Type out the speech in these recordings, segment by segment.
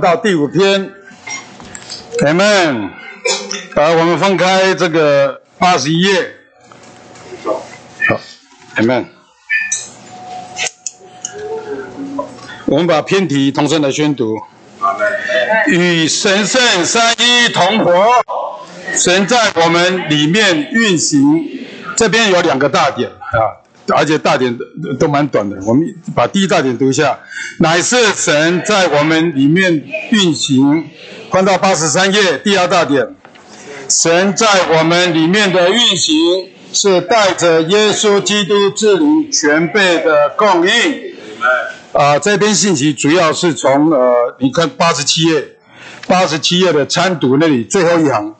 到第五篇，Amen。好，我们翻开这个八十一页。好，Amen。我们把篇题同声来宣读。与神圣三一同活，神在我们里面运行。这边有两个大点啊。而且大点都都蛮短的，我们把第一大点读一下，乃是神在我们里面运行。翻到八十三页，第二大点，神在我们里面的运行是带着耶稣基督之灵全备的供应。啊，这篇信息主要是从呃，你看八十七页，八十七页的参读那里最后一行，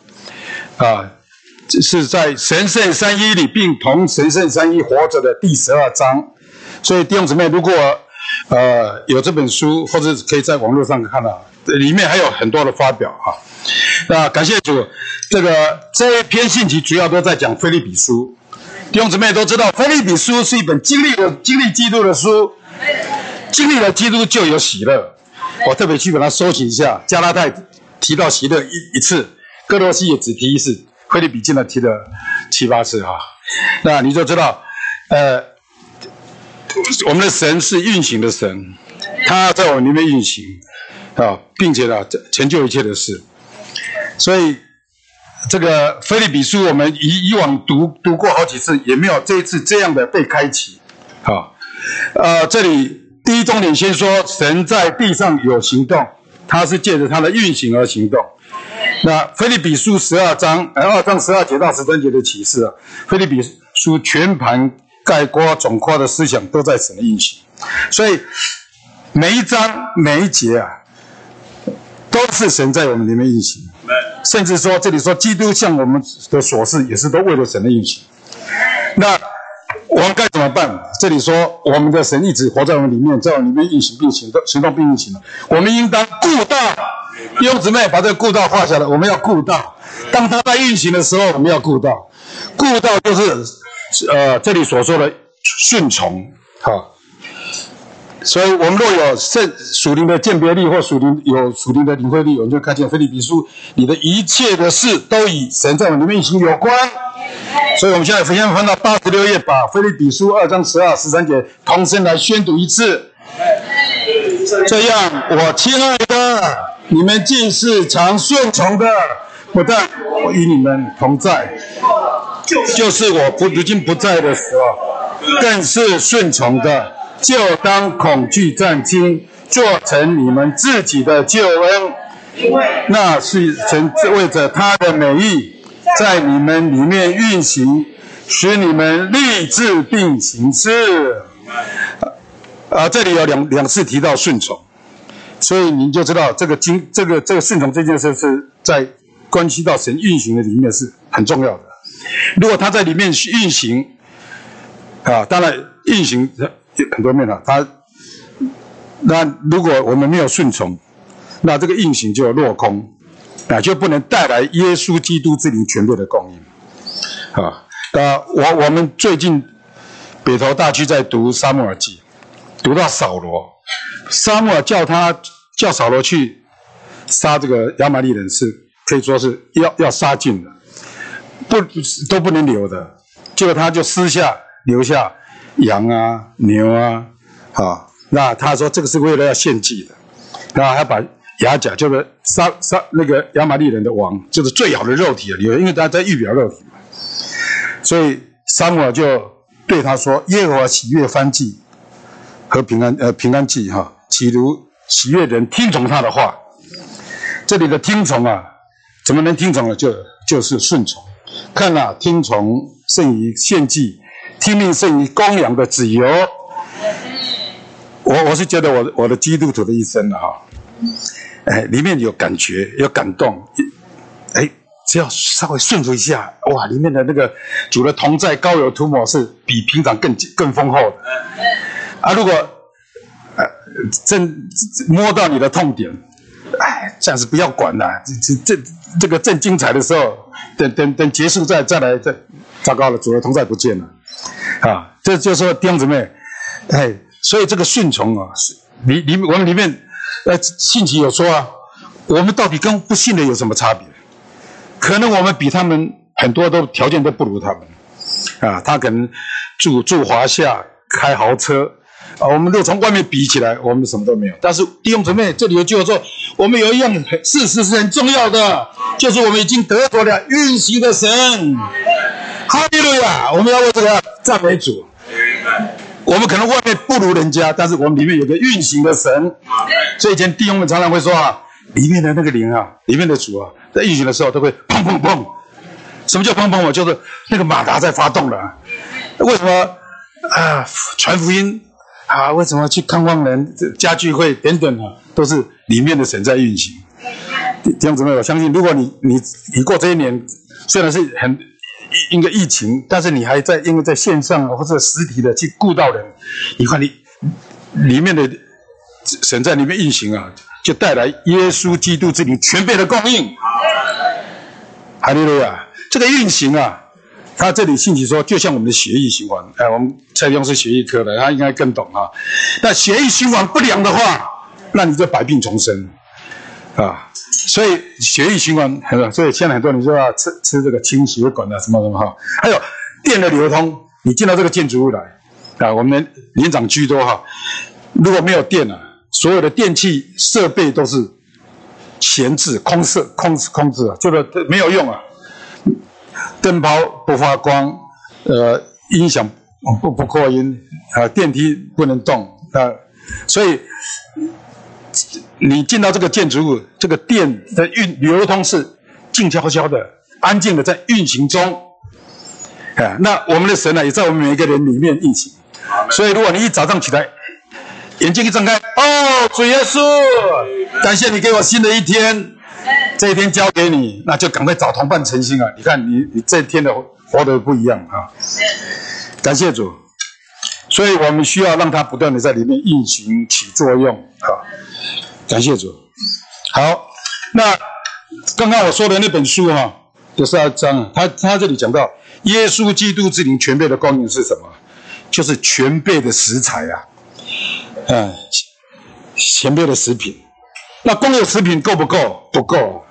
啊。这是在神圣三一里，并同神圣三一活着的第十二章。所以弟兄姊妹，如果呃有这本书，或者可以在网络上看到，里面还有很多的发表哈。那感谢主，这个这一篇信息主要都在讲菲利比书。弟兄姊妹都知道，菲利比书是一本经历的经历基督的书，经历了基督就有喜乐。我特别去把它收集一下，加拉太提到喜乐一一次，哥罗西也只提一次。菲利比经呢提了七八次哈，那你就知道，呃，我们的神是运行的神，他在我里面运行啊，并且呢成就一切的事，所以这个菲利比书我们以以往读读过好几次，也没有这一次这样的被开启，啊，呃，这里第一重点先说神在地上有行动，他是借着他的运行而行动。那菲利比书十二章，二章十二节到十三节的启示啊，菲利比书全盘概括总括的思想都在神的运行，所以每一章每一节啊，都是神在我们里面运行，甚至说这里说基督向我们的所事也是都为了神的运行。那我们该怎么办？这里说我们的神一直活在我们里面，在我们里面运行并行动，行动并运行我们应当顾到。弟兄姊妹，把这个顾道画下来。我们要顾道，当它在运行的时候，我们要顾道。顾道就是，呃，这里所说的顺从，哈。所以，我们若有圣属灵的鉴别力，或属灵有属灵的领会力，我们就看见菲利比书，你的一切的事都与神在我们里面运行有关。所以，我们现在先翻到八十六页，把菲利比书二章十二、十三节同声来宣读一次。这样，我亲爱的。你们尽是常顺从的，不但我与你们同在，就是我不如今不在的时候，更是顺从的。就当恐惧战惊，做成你们自己的救恩，那是神为着他的美意，在你们里面运行，使你们立志并行事。啊，这里有两两次提到顺从。所以您就知道，这个经这个这个顺从这件事是在关系到神运行的里面是很重要的。如果他在里面运行，啊，当然运行很多面了。他那如果我们没有顺从，那这个运行就落空，啊，就不能带来耶稣基督之灵全部的供应。啊，啊，我我们最近北投大区在读沙漠耳记，读到扫罗。沙漠叫他叫扫罗去杀这个亚玛利人，是可以说是要要杀尽的，不都不能留的。结果他就私下留下羊啊、牛啊，啊，那他说这个是为了要献祭的，然后还把雅甲就是杀杀那个亚玛利人的王，就是最好的肉体啊留，因为他在预表肉体嘛。所以沙漠就对他说：“耶和华喜悦翻祭和平安呃平安祭哈。”岂如喜悦人听从他的话？这里的听从啊，怎么能听从呢？就就是顺从。看了听从胜于献祭，听命胜于公羊的自由。我我是觉得我我的基督徒的一生哈，哎，里面有感觉，有感动，哎，只要稍微顺服一下，哇，里面的那个主的同在高油涂抹是比平常更更丰厚的。啊，如果呃。正摸到你的痛点，哎，暂时不要管了。这这这这个正精彩的时候，等等等结束再再来，再糟糕了，主的同在不见了，啊，这就是说弟兄姊妹，哎，所以这个顺从啊，是里里我们里面呃，信奇有说啊，我们到底跟不信的有什么差别？可能我们比他们很多都条件都不如他们，啊，他可能住住华夏，开豪车，啊，我们都从外面比起来，我们什么都没有。但是弟兄姊妹，这里有句话说，我们有一样事实是很重要的，就是我们已经得着了运行的神。哈利路亚！我们要为这个赞美主。我们可能外面不如人家，但是我们里面有个运行的神。所以以前弟兄们常常会说啊，里面的那个灵啊，里面的主啊，在运行的时候都会砰砰砰。什么叫砰砰砰？就是那个马达在发动了。为什么啊？传福音啊？为什么去看望人、家聚会等等啊？都是里面的神在运行。这样子呢，我相信，如果你你你过这一年，虽然是很。因为疫情，但是你还在因为在线上或者实体的去顾到人，你看你里面的神在里面运行啊，就带来耶稣基督之灵全备的供应。哈利路亚！这个运行啊，他这里信息说，就像我们的血液循环。哎，我们蔡兄是血液科的，他应该更懂啊。那血液循环不良的话，那你就百病丛生啊。所以血液循环很，所以现在很多人说要吃吃这个清血管啊，什么什么哈。还有电的流通，你进到这个建筑物来啊，我们年长居多哈。如果没有电了，所有的电器设备都是闲置、空设、空空置啊，就是没有用啊。灯泡不发光，呃，音响不不扩音啊，电梯不能动啊，所以。你进到这个建筑物，这个电的运流通是静悄悄的、安静的在运行中。啊，那我们的神呢，也在我们每一个人里面运行。所以，如果你一早上起来，眼睛一睁开，哦，主耶稣，感谢你给我新的一天，这一天交给你，那就赶快找同伴诚心啊！你看，你你这一天的活得不一样啊！感谢主，所以我们需要让它不断的在里面运行起作用啊。感谢主。好，那刚刚我说的那本书哈，第十二章，他他这里讲到耶稣基督之灵全备的光影是什么？就是全备的食材啊，嗯，全备的食品。那光有食品够不够？不够。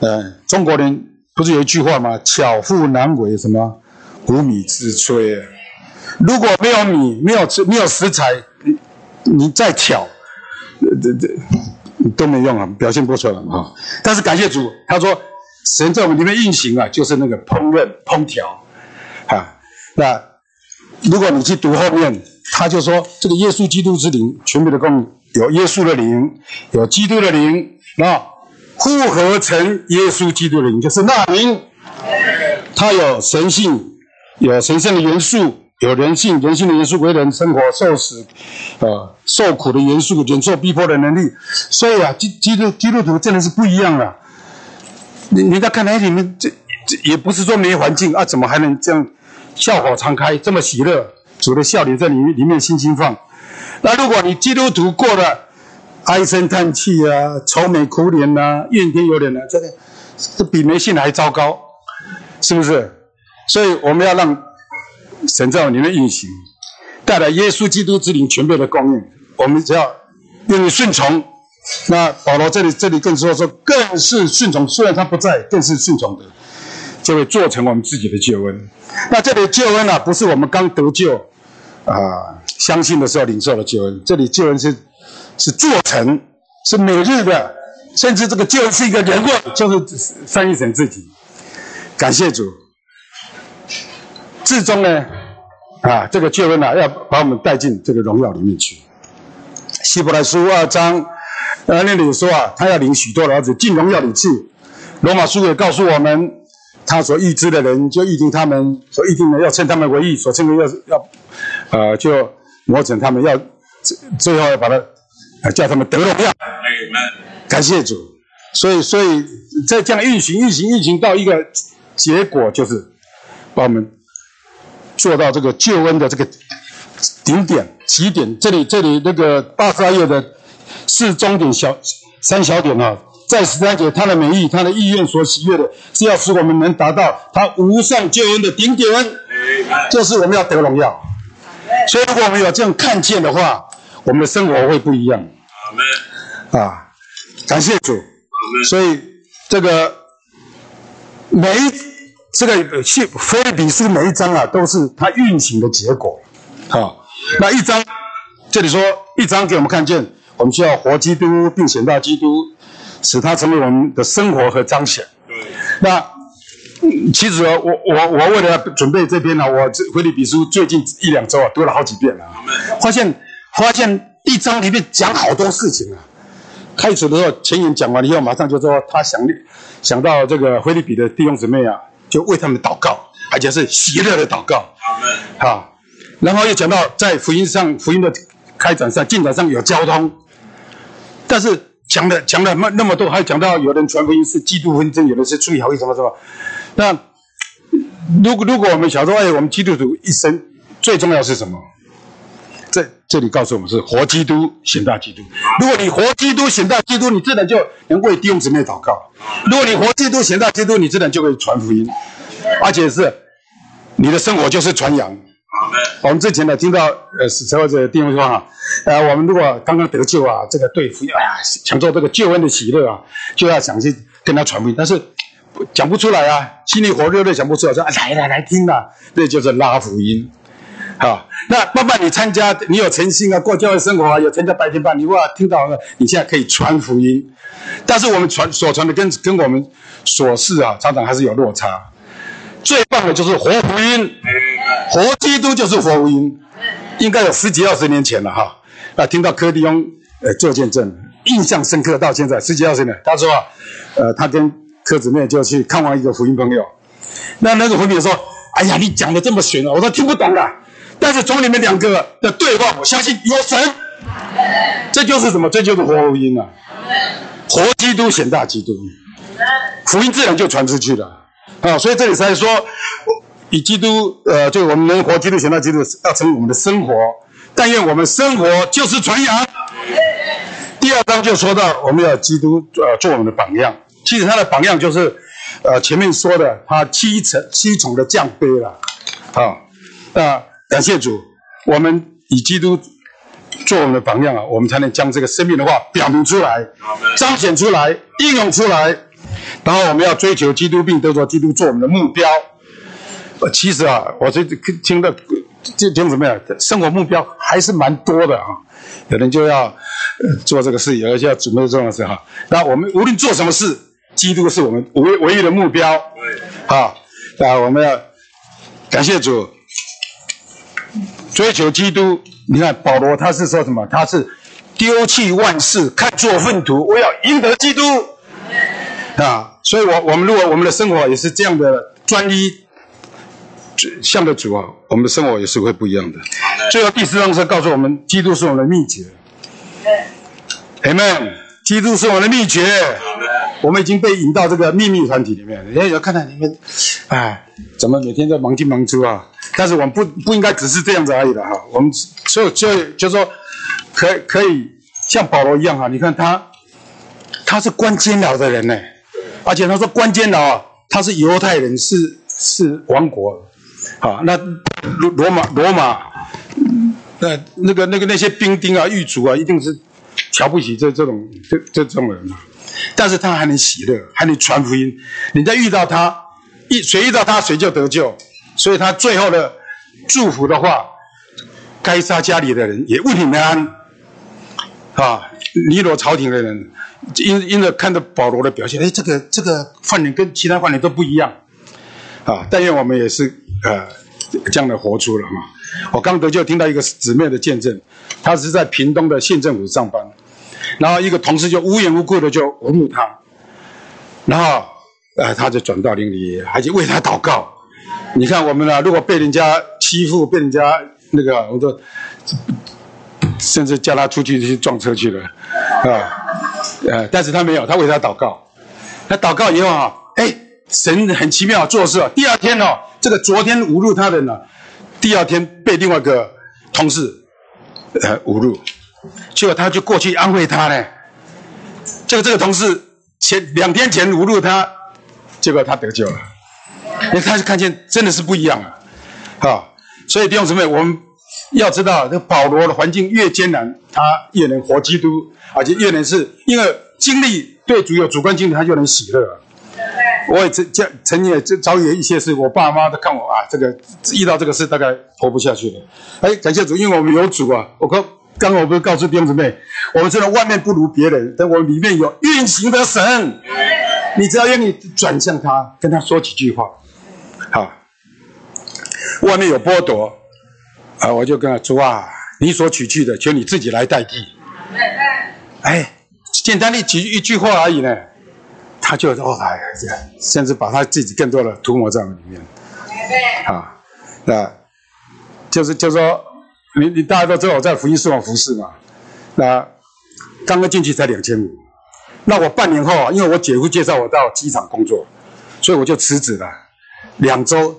嗯，中国人不是有一句话吗？巧妇难为什么无米之炊。如果没有米，没有吃，没有食材，你你再巧，这这。都没用啊，表现不出来啊。但是感谢主，他说神在我们里面运行啊，就是那个烹饪、烹调啊。那如果你去读后面，他就说这个耶稣基督之灵，全部的供有耶稣的灵，有基督的灵，那复合成耶稣基督的灵，就是那灵，它有神性，有神圣的元素。有人性，人性的元素，为人生活受死，呃，受苦的元素，忍受逼迫的能力。所以啊，基基督基督徒真的是不一样了。你你在看来你们，这这也不是说没环境啊，怎么还能这样笑口常开，这么喜乐，主的笑脸在里面里面心心放。那如果你基督徒过了唉声叹气啊，愁眉苦脸呐，怨天尤人呐，这个这比没信还糟糕，是不是？所以我们要让。神在里面运行，带来耶稣基督之灵全备的供应。我们只要愿意顺从。那保罗这里这里更说说，更是顺从。虽然他不在，更是顺从的，就会做成我们自己的救恩。那这里救恩呢，不是我们刚得救啊，相信的时候领受的救恩。这里救恩是是做成，是每日的，甚至这个救恩是一个人物，就是翻译成自己。感谢主。至终呢，啊，这个救恩啊，要把我们带进这个荣耀里面去。希伯来书二章，呃，那里说啊，他要领许多的儿子进荣耀里去。罗马书也告诉我们，他所预知的人，就预定他们所预定的，要称他们为义，所称的要要，呃，就磨成他们，要最后要把他叫他们得荣耀。感谢主。所以，所以在这样运行、运行、运行到一个结果，就是把我们。做到这个救恩的这个顶点起点，这里这里那个八十二页的四中点小三小点啊，在十三节，他的美意，他的意愿所喜悦的，是要使我们能达到他无上救恩的顶点，就是我们要得荣耀。所以，如果我们有这样看见的话，我们的生活会不一样。啊，感谢主。所以这个每一这个去菲利比书每一章啊，都是它运行的结果。啊，那一章这里说一章给我们看见，我们需要活基督，并显大基督，使它成为我们的生活和彰显。那。其实我我我为了准备这篇呢，我这回利比书最近一两周啊读了好几遍了，发现发现一章里面讲好多事情啊。开始的时候前言讲完了以后，马上就说他想想到这个菲利比的弟兄姊妹啊，就为他们祷告，而且是喜乐的祷告。好，然后又讲到在福音上福音的开展上进展上有交通，但是讲的讲了那那么多，还讲到有人传福音是基督纷争，有人是出于好意什么什么。那如果如果我们想说，哎，我们基督徒一生最重要是什么？这里告诉我们是活基督显大基督。如果你活基督显大基督，你自然就能为弟兄姊妹祷告；如果你活基督显大基督，你自然就可以传福音，而且是你的生活就是传扬。我们之前呢听到呃所有的弟兄说哈，呃，我们如果刚刚得救啊，这个对福音，哎呀，享受这个救恩的喜乐啊，就要想去跟他传福音，但是。讲不出来啊，心里火热的讲不出来，说来来来听啊，这就是拉福音，好，那爸爸你参加，你有诚心啊，过教会生活啊，有参加白天班，你哇听到？了，你现在可以传福音，但是我们传所传的跟跟我们所示啊，常常还是有落差。最棒的就是活福音，活基督就是活福音，应该有十几二十年前了哈，啊，听到柯迪翁呃做见证，印象深刻到现在十几二十年，他说啊，呃，他跟柯姊妹就去看望一个福音朋友，那那个福音说：“哎呀，你讲的这么玄啊，我都听不懂了。但是从你们两个的对话，我相信有神。这就是什么？这就是活福音啊！活基督显大基督，福音自然就传出去了啊！所以这里才说，以基督呃，就我们能活基督显大基督，要成为我们的生活。但愿我们生活就是传扬。第二章就说到，我们要基督呃做我们的榜样。其实他的榜样就是，呃，前面说的他七层七重的降杯了，啊，那感谢主，我们以基督做我们的榜样啊，我们才能将这个生命的话表明出来，彰显出来，应用出来，然后我们要追求基督，并得着基督做我们的目标。呃，其实啊，我这听的听听怎么样？生活目标还是蛮多的啊，有人就要做这个事，有人就要准备这种事哈。那我们无论做什么事。基督是我们唯唯一的目标，好，那，我们要感谢主，追求基督。你看保罗他是说什么？他是丢弃万事，看作粪土，我要赢得基督。啊，所以，我我们如果我们的生活也是这样的专一，向着主啊，我们的生活也是会不一样的。最后第四章是告诉我们，基督是我们的秘诀。Amen，基督是我们的秘诀。我们已经被引到这个秘密团体里面，人家要看到你们，哎，怎么每天在忙进忙出啊？但是我们不不应该只是这样子而已的哈。我们所以就就说，可可以像保罗一样哈。你看他，他是关监牢的人呢，而且他说关监牢啊，他是犹太人，是是王国，好，那罗罗马罗马，那那个那个那些兵丁啊狱卒啊，一定是瞧不起这这种这这种人啊。但是他还能喜乐，还能传福音。你再遇到他，一谁遇到他，谁就得救。所以他最后的祝福的话，该杀家里的人也为你们安。啊，尼罗朝廷的人因因着看到保罗的表现，哎，这个这个犯人跟其他犯人都不一样。啊，但愿我们也是呃这样的活出了哈。我刚得救，听到一个姊妹的见证，她是在屏东的县政府上班。然后一个同事就无缘无故的就侮辱他，然后，呃，他就转到邻里，还去为他祷告。你看我们呢，如果被人家欺负，被人家那个，我说，甚至叫他出去去撞车去了，啊，呃，但是他没有，他为他祷告。他祷告以后啊，哎，神很奇妙做事。第二天哦，这个昨天侮辱他的呢，第二天被另外一个同事，呃，侮辱。结果他就过去安慰他呢。这个这个同事前两天前侮辱他，结果他得救了。因为他是看见真的是不一样啊，好，所以弟兄姊妹，我们要知道，这保罗的环境越艰难，他越能活基督，而且越能是因为经历对主有主观经历，他就能喜乐。我也曾曾曾经也遭遇一些事，我爸妈都看我啊，这个遇到这个事大概活不下去了。哎，感谢主，因为我们有主啊。我刚刚刚我不是告诉弟兄姊妹，我们虽然外面不如别人，但我们里面有运行的神。你只要愿意转向他，跟他说几句话，好。外面有剥夺啊，我就跟他说啊，你所取去的，求你自己来代替。哎，简单的几一句话而已呢。他就哦哎呀，甚至把他自己更多的涂抹在里面，啊，那，就是就说你你大家都知道我在福音书房服侍嘛，那刚刚进去才两千五，那我半年后啊，因为我姐夫介绍我到机场工作，所以我就辞职了，两周，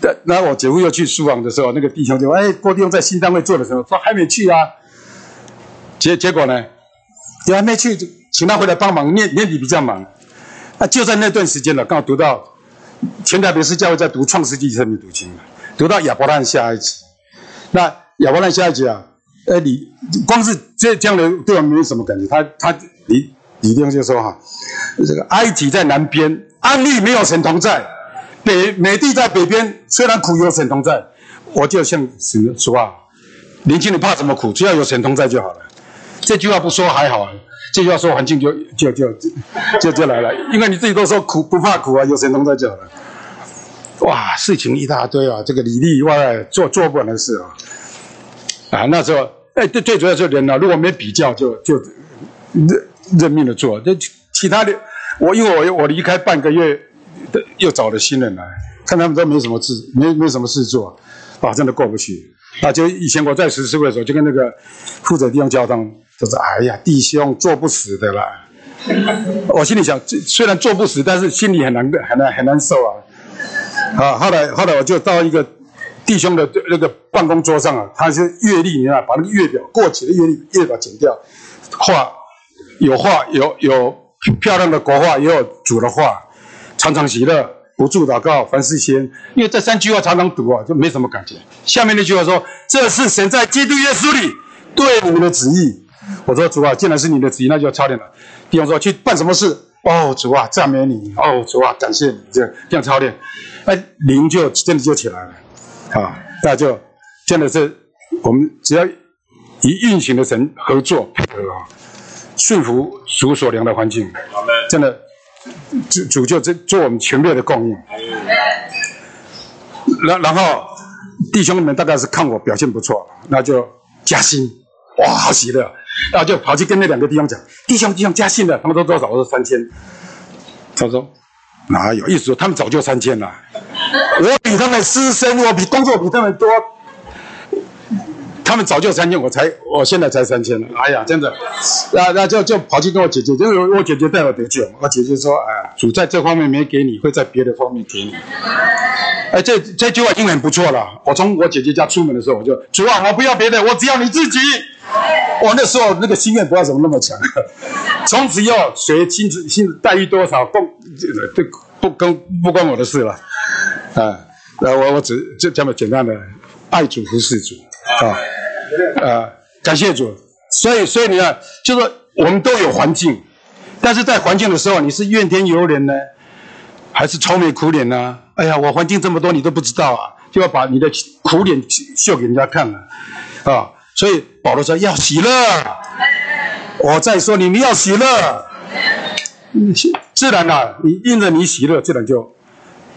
的，那我姐夫又去书房的时候，那个弟兄就哎郭弟兄在新单位做的时候说还没去啊，结结果呢，你还没去，请他回来帮忙，年年底比较忙。那就在那段时间了，刚好读到前台北市教会在读创世纪生命读经读到亚伯拉罕下一次。那亚伯拉下一集啊，呃，你光是这这样的对我没有什么感觉。他他李李弟兄就说哈，这个埃及在南边，安利没有神同在；北美地在北边，虽然苦有神同在。我就像神说话，年轻人怕什么苦？只要有神同在就好了。这句话不说还好。这句话说环境就就就就就来了，因为你自己都说苦不怕苦啊，有神同在就好了。哇，事情一大堆啊，这个里里外做做不完的事啊。啊，那时候哎，最最主要就是人啊，如果没比较就就认认命的做。这其他的，我因为我我离开半个月，又找了新人来，看他们都没什么事，没没什么事做，啊，真的过不去。啊，就以前我在十四会的时候，就跟那个负责地方交通。就是哎呀，弟兄做不死的啦！我心里想，虽然做不死，但是心里很难很难很难受啊。啊，后来后来我就到一个弟兄的那个办公桌上啊，他是月历，你看，把那个月表过期的月历月表剪掉，画有画有有漂亮的国画，也有主的画，常常喜乐，不住祷告，凡事先。因为这三句话常常读啊，就没什么感觉。下面那句话说：“这是神在基督耶稣里对你们的旨意。”我说主啊，既然是你的旨意，那就要操练了。弟兄说去办什么事？哦，主啊，赞美你。哦，主啊，感谢你。这样这样操练，哎，灵就真的就起来了。啊，那就真的是我们只要与运行的神合作配合啊，顺服主所量的环境，真的主主就这做我们全面的供应。然然后弟兄们大概是看我表现不错，那就加薪。哇，好喜乐。然后就跑去跟那两个弟兄讲：“弟兄，弟兄加薪了。”他们说多少？我说三千。他说：“哪有？意思说他们早就三千了。我比他们资深，我比工作比他们多。他们早就三千，我才我现在才三千了。哎呀，真的。那那就就跑去跟我姐姐，因为我姐姐带我得救。我姐姐说：‘哎，主在这方面没给你，会在别的方面给你。’哎，这这句话已经很不错了。我从我姐姐家出门的时候，我就主啊，我不要别的，我只要你自己。”我那时候那个心愿不知道怎么那么强，从此以后谁薪资薪待遇多少，不这不跟不关我的事了，啊，那我我只就这么简单的爱主服侍主啊，啊感谢主，所以所以你看，就说我们都有环境，但是在环境的时候，你是怨天尤人呢，还是愁眉苦脸呢？哎呀，我环境这么多，你都不知道啊，就要把你的苦脸秀给人家看了，啊。所以保罗说要喜乐，我再说你们要喜乐，自然啦，你印着你喜乐，自然就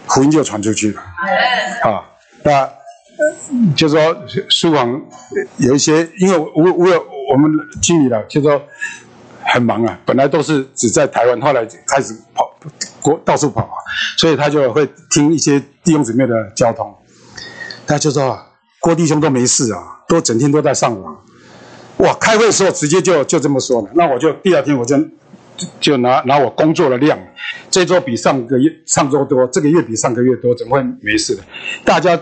福音就传出去了。啊，那就说书房有一些，因为我我有我们经理了，就说很忙啊，本来都是只在台湾，后来开始跑国到处跑啊，所以他就会听一些弟兄姊妹的交通，他就说郭弟兄都没事啊。都整天都在上网，哇！开会的时候直接就就这么说了。那我就第二天我就就拿拿我工作的量，这周比上个月上周多，这个月比上个月多，怎么会没事的？大家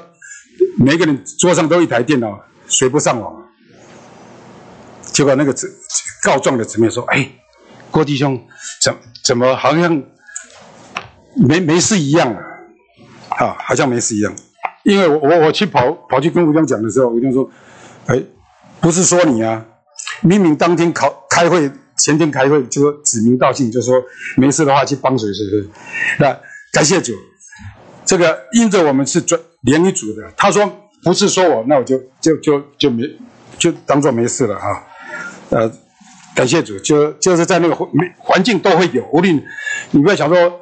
每个人桌上都一台电脑，谁不上网？结果那个告状的姊妹说：“哎，郭弟兄，怎怎么好像没没事一样啊？啊，好像没事一样。因为我我我去跑跑去跟吴江讲的时候，吴江说。”哎，不是说你啊，明明当天考开会，前天开会就说指名道姓，就说没事的话去帮谁谁谁。那感谢主，这个因着我们是专联一组的，他说不是说我，那我就就就就没就当做没事了哈。呃，感谢主，就就是在那个环环境都会有，无论你不要想说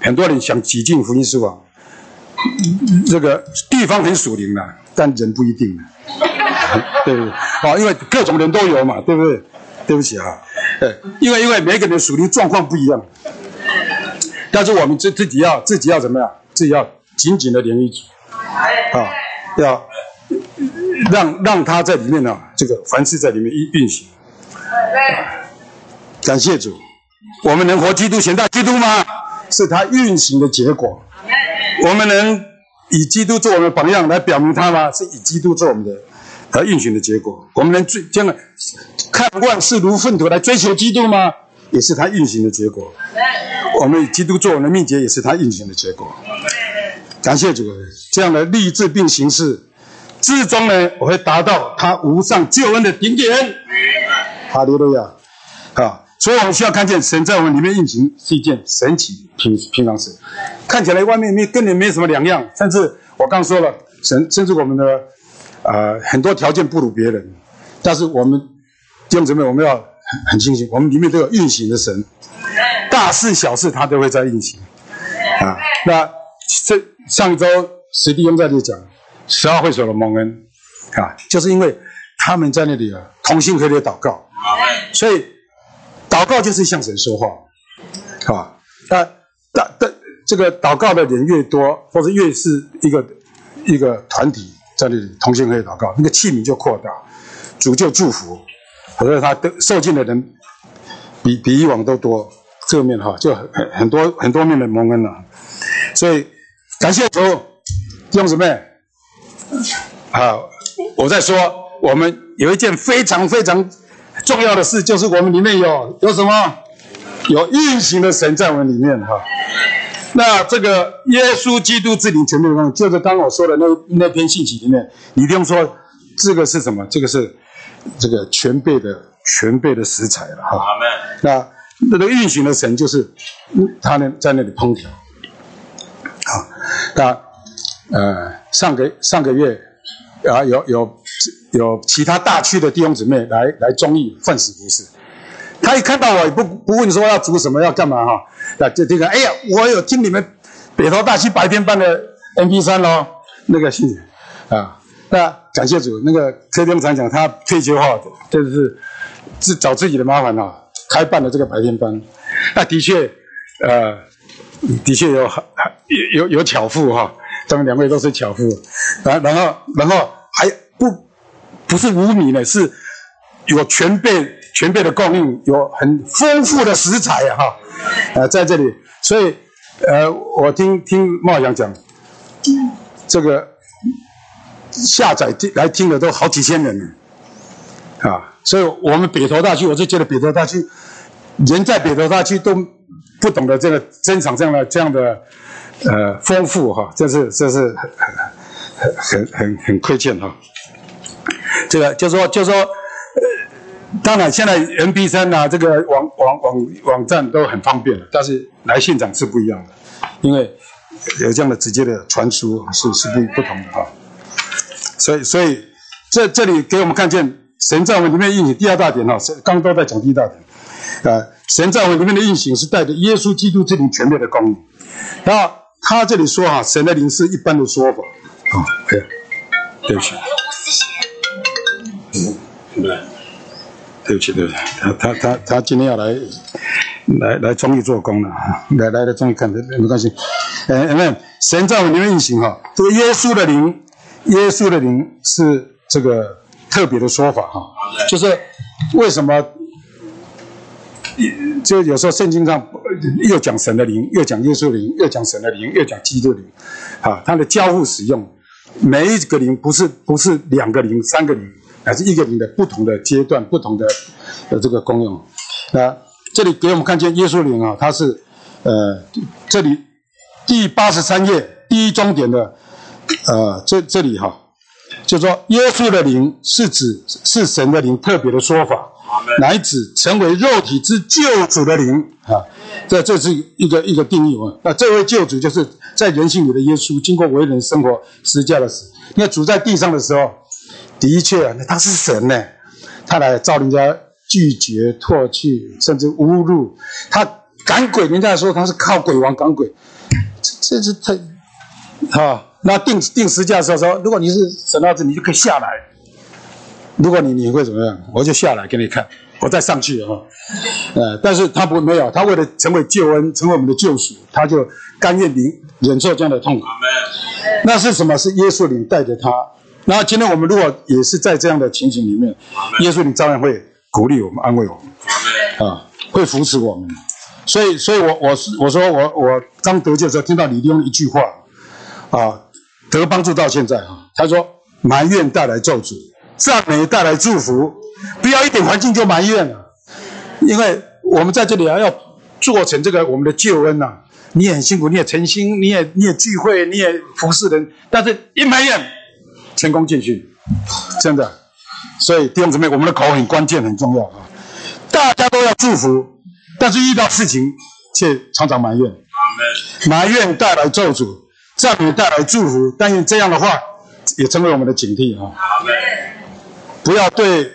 很多人想挤进福音书网，这个地方很属灵的，但人不一定。对不对？啊，因为各种人都有嘛，对不对？对不起啊，对，因为因为每个人属灵状况不一样，但是我们自自己要自己要怎么样？自己要紧紧的连一组，啊，要让让他在里面呢，这个凡事在里面运运行。感谢主，我们能活基督，显大基督吗？是他运行的结果。我们能以基督做我们的榜样来表明他吗？是以基督做我们的。和运行的结果，我们能追将来看万事如粪土来追求基督吗？也是他运行的结果。我们以基督做我们的秘诀，也是他运行的结果。感谢主，这样的立志并行事，最终呢，我会达到他无上救恩的顶点。哈利路亚！啊，所以我们需要看见神在我们里面运行是一件神奇平平常事，看起来外面没跟你没什么两样，甚至我刚说了，神甚至我们的。啊，很多条件不如别人，但是我们弟兄姊妹，我们要很很清醒，我们里面都有运行的神，大事小事他都会在运行。啊，那这上周史蒂兄在这里讲十二会所的蒙恩，啊，就是因为他们在那里啊同心合力祷告，所以祷告就是向神说话，啊，但但但这个祷告的人越多，或者越是一个一个团体。在那里同心可以祷告，那个器皿就扩大，主就祝福，否则他得受尽的人比比以往都多，这面哈就很很多很多面的蒙恩了，所以感谢主，弟兄姊妹，好，我在说我们有一件非常非常重要的事，就是我们里面有有什么？有运行的神在我们里面哈。那这个耶稣基督之灵全面的就是刚刚我说的那那篇信息里面，你不用说这个是什么，这个是这个全备的全备的食材了哈。那那个运行的神就是他呢在那里烹调。好，那呃上个上个月啊有有有其他大区的弟兄姊妹来来中义奋死服侍。他一看到我，也不不问说要煮什么，要干嘛哈？那就这个，哎呀，我有听你们北投大区白天班的 M P 三咯，那个信啊。那感谢主，那个柯天长讲他退休后，就是自找自己的麻烦哈，开办了这个白天班。那的确，呃，的确有有有有巧妇哈，他们两位都是巧妇。然然后然后还不不是无米呢，是有全备。全备的供应有很丰富的食材哈，呃，在这里，所以呃，我听听茂阳讲，这个下载听来听的都好几千人呢，啊，所以我们北投大区，我就觉得北投大区人在北投大区都不懂得这个珍藏这样的这样的呃丰富哈，这是这是很很很很很亏欠哈，这个就说就说。当然，现在 M P 三啊，这个网网网网站都很方便了，但是来现场是不一样的，因为有这样的直接的传输是是不不同的哈。所以所以这这里给我们看见神在我们里面运行第二大点哈，是刚都在讲第一大点啊，神在我们里面的运行是带着耶稣基督这里全面的供应。然后他这里说哈，神的灵是一般的说法啊，对，对不起，嗯，对。对不起，对不起，他他他他今天要来来来中医做工了啊，来来来中医看，没关系。呃，因为神在我们运行哈，这个耶稣的灵，耶稣的灵是这个特别的说法哈，就是为什么就有时候圣经上又讲神的灵，又讲耶稣的灵，又讲神的灵，又讲基督的灵，啊，它的交互使用，每一个灵不是不是两个灵，三个灵。还是一个灵的不同的阶段，不同的的这个功用。那这里给我们看见耶稣灵啊，它是呃，这里第八十三页第一终点的呃，这这里哈，就说耶稣的灵是指是神的灵特别的说法，乃指成为肉体之救主的灵啊。这这是一个一个定义啊。那这位救主就是在人性里的耶稣，经过为人生活实架的死。你看主在地上的时候，的确他是神呢，他来造人家拒绝、唾弃，甚至侮辱他赶鬼。人家说他是靠鬼王赶鬼，这这是他啊。那定定时价的时候说，如果你是神儿子，你就可以下来。如果你你会怎么样，我就下来给你看。我再上去啊，呃，但是他不没有，他为了成为救恩，成为我们的救赎，他就甘愿领忍受这样的痛苦。那是什么？是耶稣领带着他。然后今天我们如果也是在这样的情形里面，耶稣你照样会鼓励我们，安慰我们，啊，会扶持我们。所以，所以我我是我说我我刚得救的时候听到李弟兄一句话，啊，得帮助到现在啊，他说埋怨带来咒诅，赞美带来祝福。不要一点环境就埋怨了，因为我们在这里还，要做成这个我们的救恩呐。你也很辛苦，你也诚心，你也你也聚会，你也服侍人，但是一埋怨，前功尽弃，真的。所以弟兄姊妹，我们的口很关键，很重要啊。大家都要祝福，但是遇到事情却常常埋怨，埋怨带来咒诅，赞美带来祝福。但愿这样的话也成为我们的警惕啊。不要对。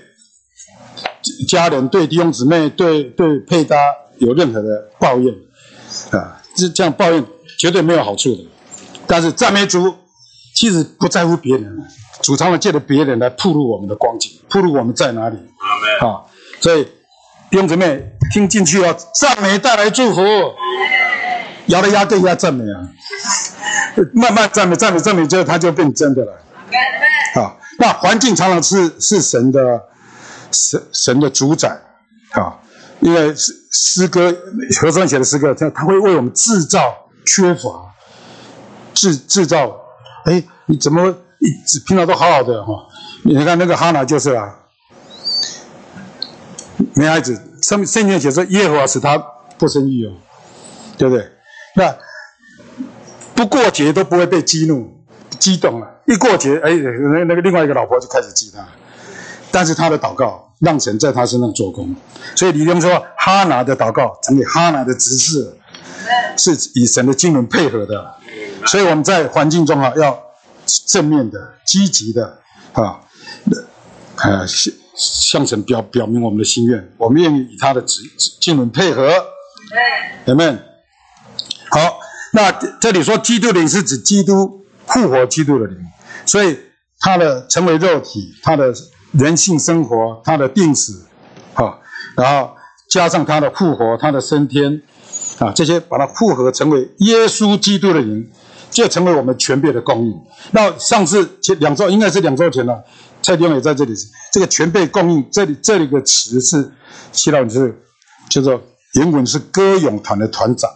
家人对弟兄姊妹对对配搭有任何的抱怨啊，这这样抱怨绝对没有好处的。但是赞美主，其实不在乎别人，主常常借着别人来铺露我们的光景，铺露我们在哪里。啊，所以弟兄姊妹听进去哦，赞美带来祝福，摇了牙更压赞美啊，慢慢赞美赞美赞美之后，它就变真的了。啊，那环境常常是是神的。神神的主宰啊，因为诗诗歌何川写的诗歌，他他会为我们制造缺乏，制制造，哎，你怎么一直平常都好好的哈？你看那个哈拿就是啊，没孩子，圣圣经写说耶和华使他不生育哦，对不对？那不过节都不会被激怒、激动了，一过节，哎，那那个另外一个老婆就开始激他。但是他的祷告让神在他身上做工，所以李东说哈拿的祷告成为哈拿的执事，是以神的经文配合的。所以我们在环境中啊，要正面的、积极的啊，呃，向向神表表明我们的心愿，我们愿意与他的指经文配合。有没有？好，那这里说基督灵是指基督复活基督的灵，所以他的成为肉体，他的。人性生活，他的定死，好，然后加上他的复活，他的升天，啊，这些把它复合成为耶稣基督的人，就成为我们全备的供应。那上次前两周应该是两周前了，蔡丁也在这里。这个全备供应，这里这里个词是希腊是叫做原文是歌咏团的团长，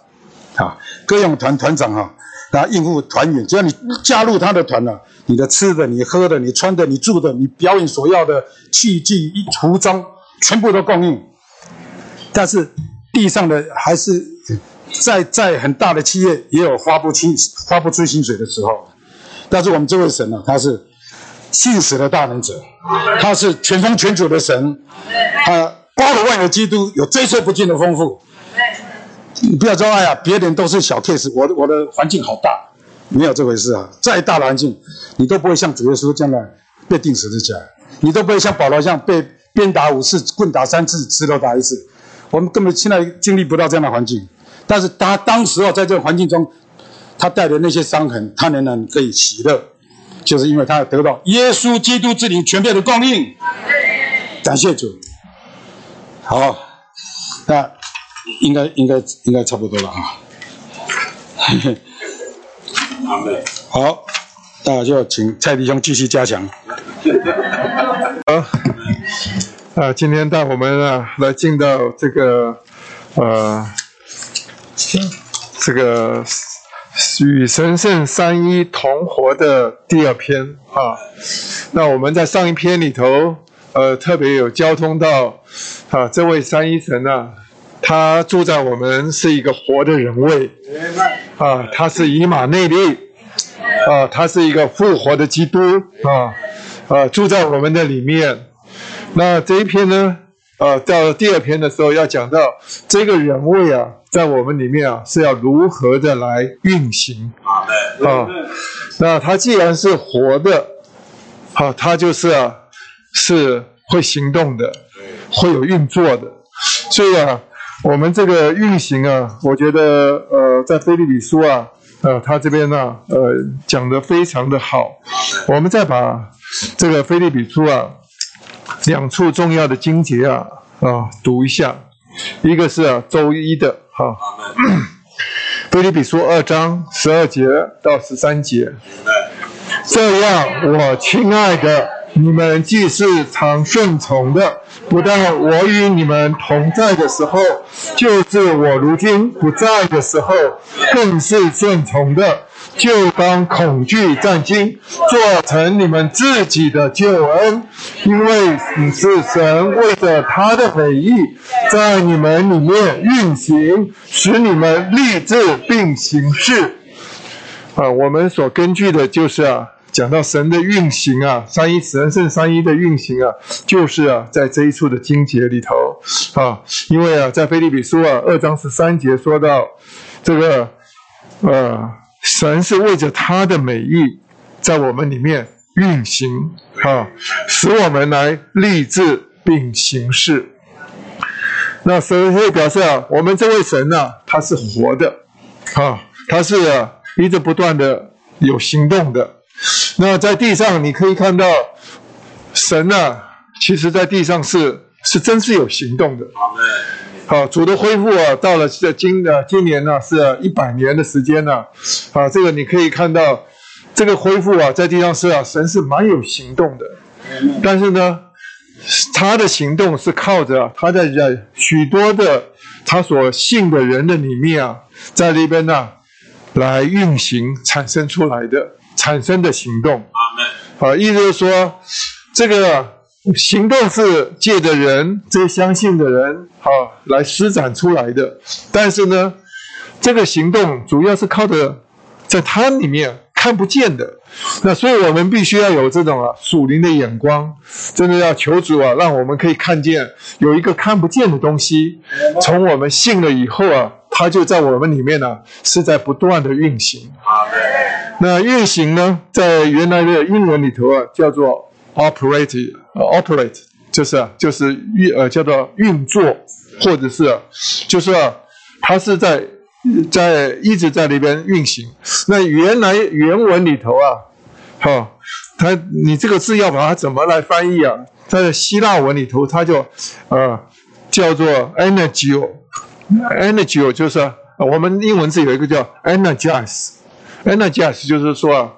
啊，歌咏团团长哈。然后应付团员，只要你加入他的团了，你的吃的、你喝的、你穿的、你住的、你表演所要的器具、服装，全部都供应。但是地上的还是在在很大的企业也有发不清、发不出薪水的时候。但是我们这位神呢，他是信使的大能者，他是全方全主的神，他包罗万有基督，有追测不尽的丰富。你不要说哎呀，别人都是小 case，我我的环境好大，没有这回事啊！再大的环境，你都不会像主耶稣这样的被钉十字架，你都不会像保罗这样被鞭打五次、棍打三次、石头打一次。我们根本现在经历不到这样的环境，但是他当时候在这个环境中，他带的那些伤痕，他仍然可以喜乐，就是因为他得到耶稣基督之灵全面的供应。感谢主。好，那。应该应该应该差不多了啊！好，那就请蔡弟兄继续加强。好，啊，今天带我们啊来进到这个呃行这个与神圣三一同活的第二篇啊。那我们在上一篇里头呃特别有交通到啊这位三一神啊。他住在我们是一个活的人位，啊，他是以马内利，啊，他是一个复活的基督啊，啊，住在我们的里面。那这一篇呢，啊，到第二篇的时候要讲到这个人位啊，在我们里面啊是要如何的来运行啊。那他既然是活的，好，他就是啊，是会行动的，会有运作的。所以啊，我们这个运行啊，我觉得呃，在菲利比书啊。呃，他这边呢，呃，讲的非常的好。我们再把这个菲利比书啊，两处重要的经节啊，啊，读一下。一个是啊，周一的哈，菲利比书二章十二节到十三节。这样，我亲爱的。你们既是常顺从的，不但我与你们同在的时候，就是我如今不在的时候，更是顺从的。就当恐惧战惊，做成你们自己的救恩，因为你是神为着他的美意，在你们里面运行，使你们立志并行事。啊，我们所根据的就是啊。讲到神的运行啊，三一神圣三一的运行啊，就是啊，在这一处的经节里头啊，因为啊，在腓利比书啊二章十三节说到这个呃，神是为着他的美意在我们里面运行啊，使我们来立志并行事。那所以表示啊，我们这位神呢，他是活的啊，他是一直不断的有行动的。那在地上，你可以看到神啊，其实在地上是是真是有行动的。好，主的恢复啊，到了这今的今年呢，是一百年的时间呢。啊，这个你可以看到，这个恢复啊，在地上是啊，神是蛮有行动的。但是呢，他的行动是靠着他在在许多的他所信的人的里面啊，在那边呢来运行产生出来的。产生的行动，啊，意思就是说，这个行动是借着人这些相信的人，啊，来施展出来的。但是呢，这个行动主要是靠着在他里面看不见的。那所以我们必须要有这种啊属灵的眼光，真的要求主啊，让我们可以看见有一个看不见的东西，从我们信了以后啊。它就在我们里面呢，是在不断的运行。那运行呢，在原来的英文里头啊，叫做 operate，operate 就是，就是运呃叫做运作，或者是就是，它是在在一直在那边运行。那原来原文里头啊，哈，它你这个字要把它怎么来翻译啊？在希腊文里头，它就呃叫做 energy。Energy 就是我们英文字有一个叫 energize，energize 就是说啊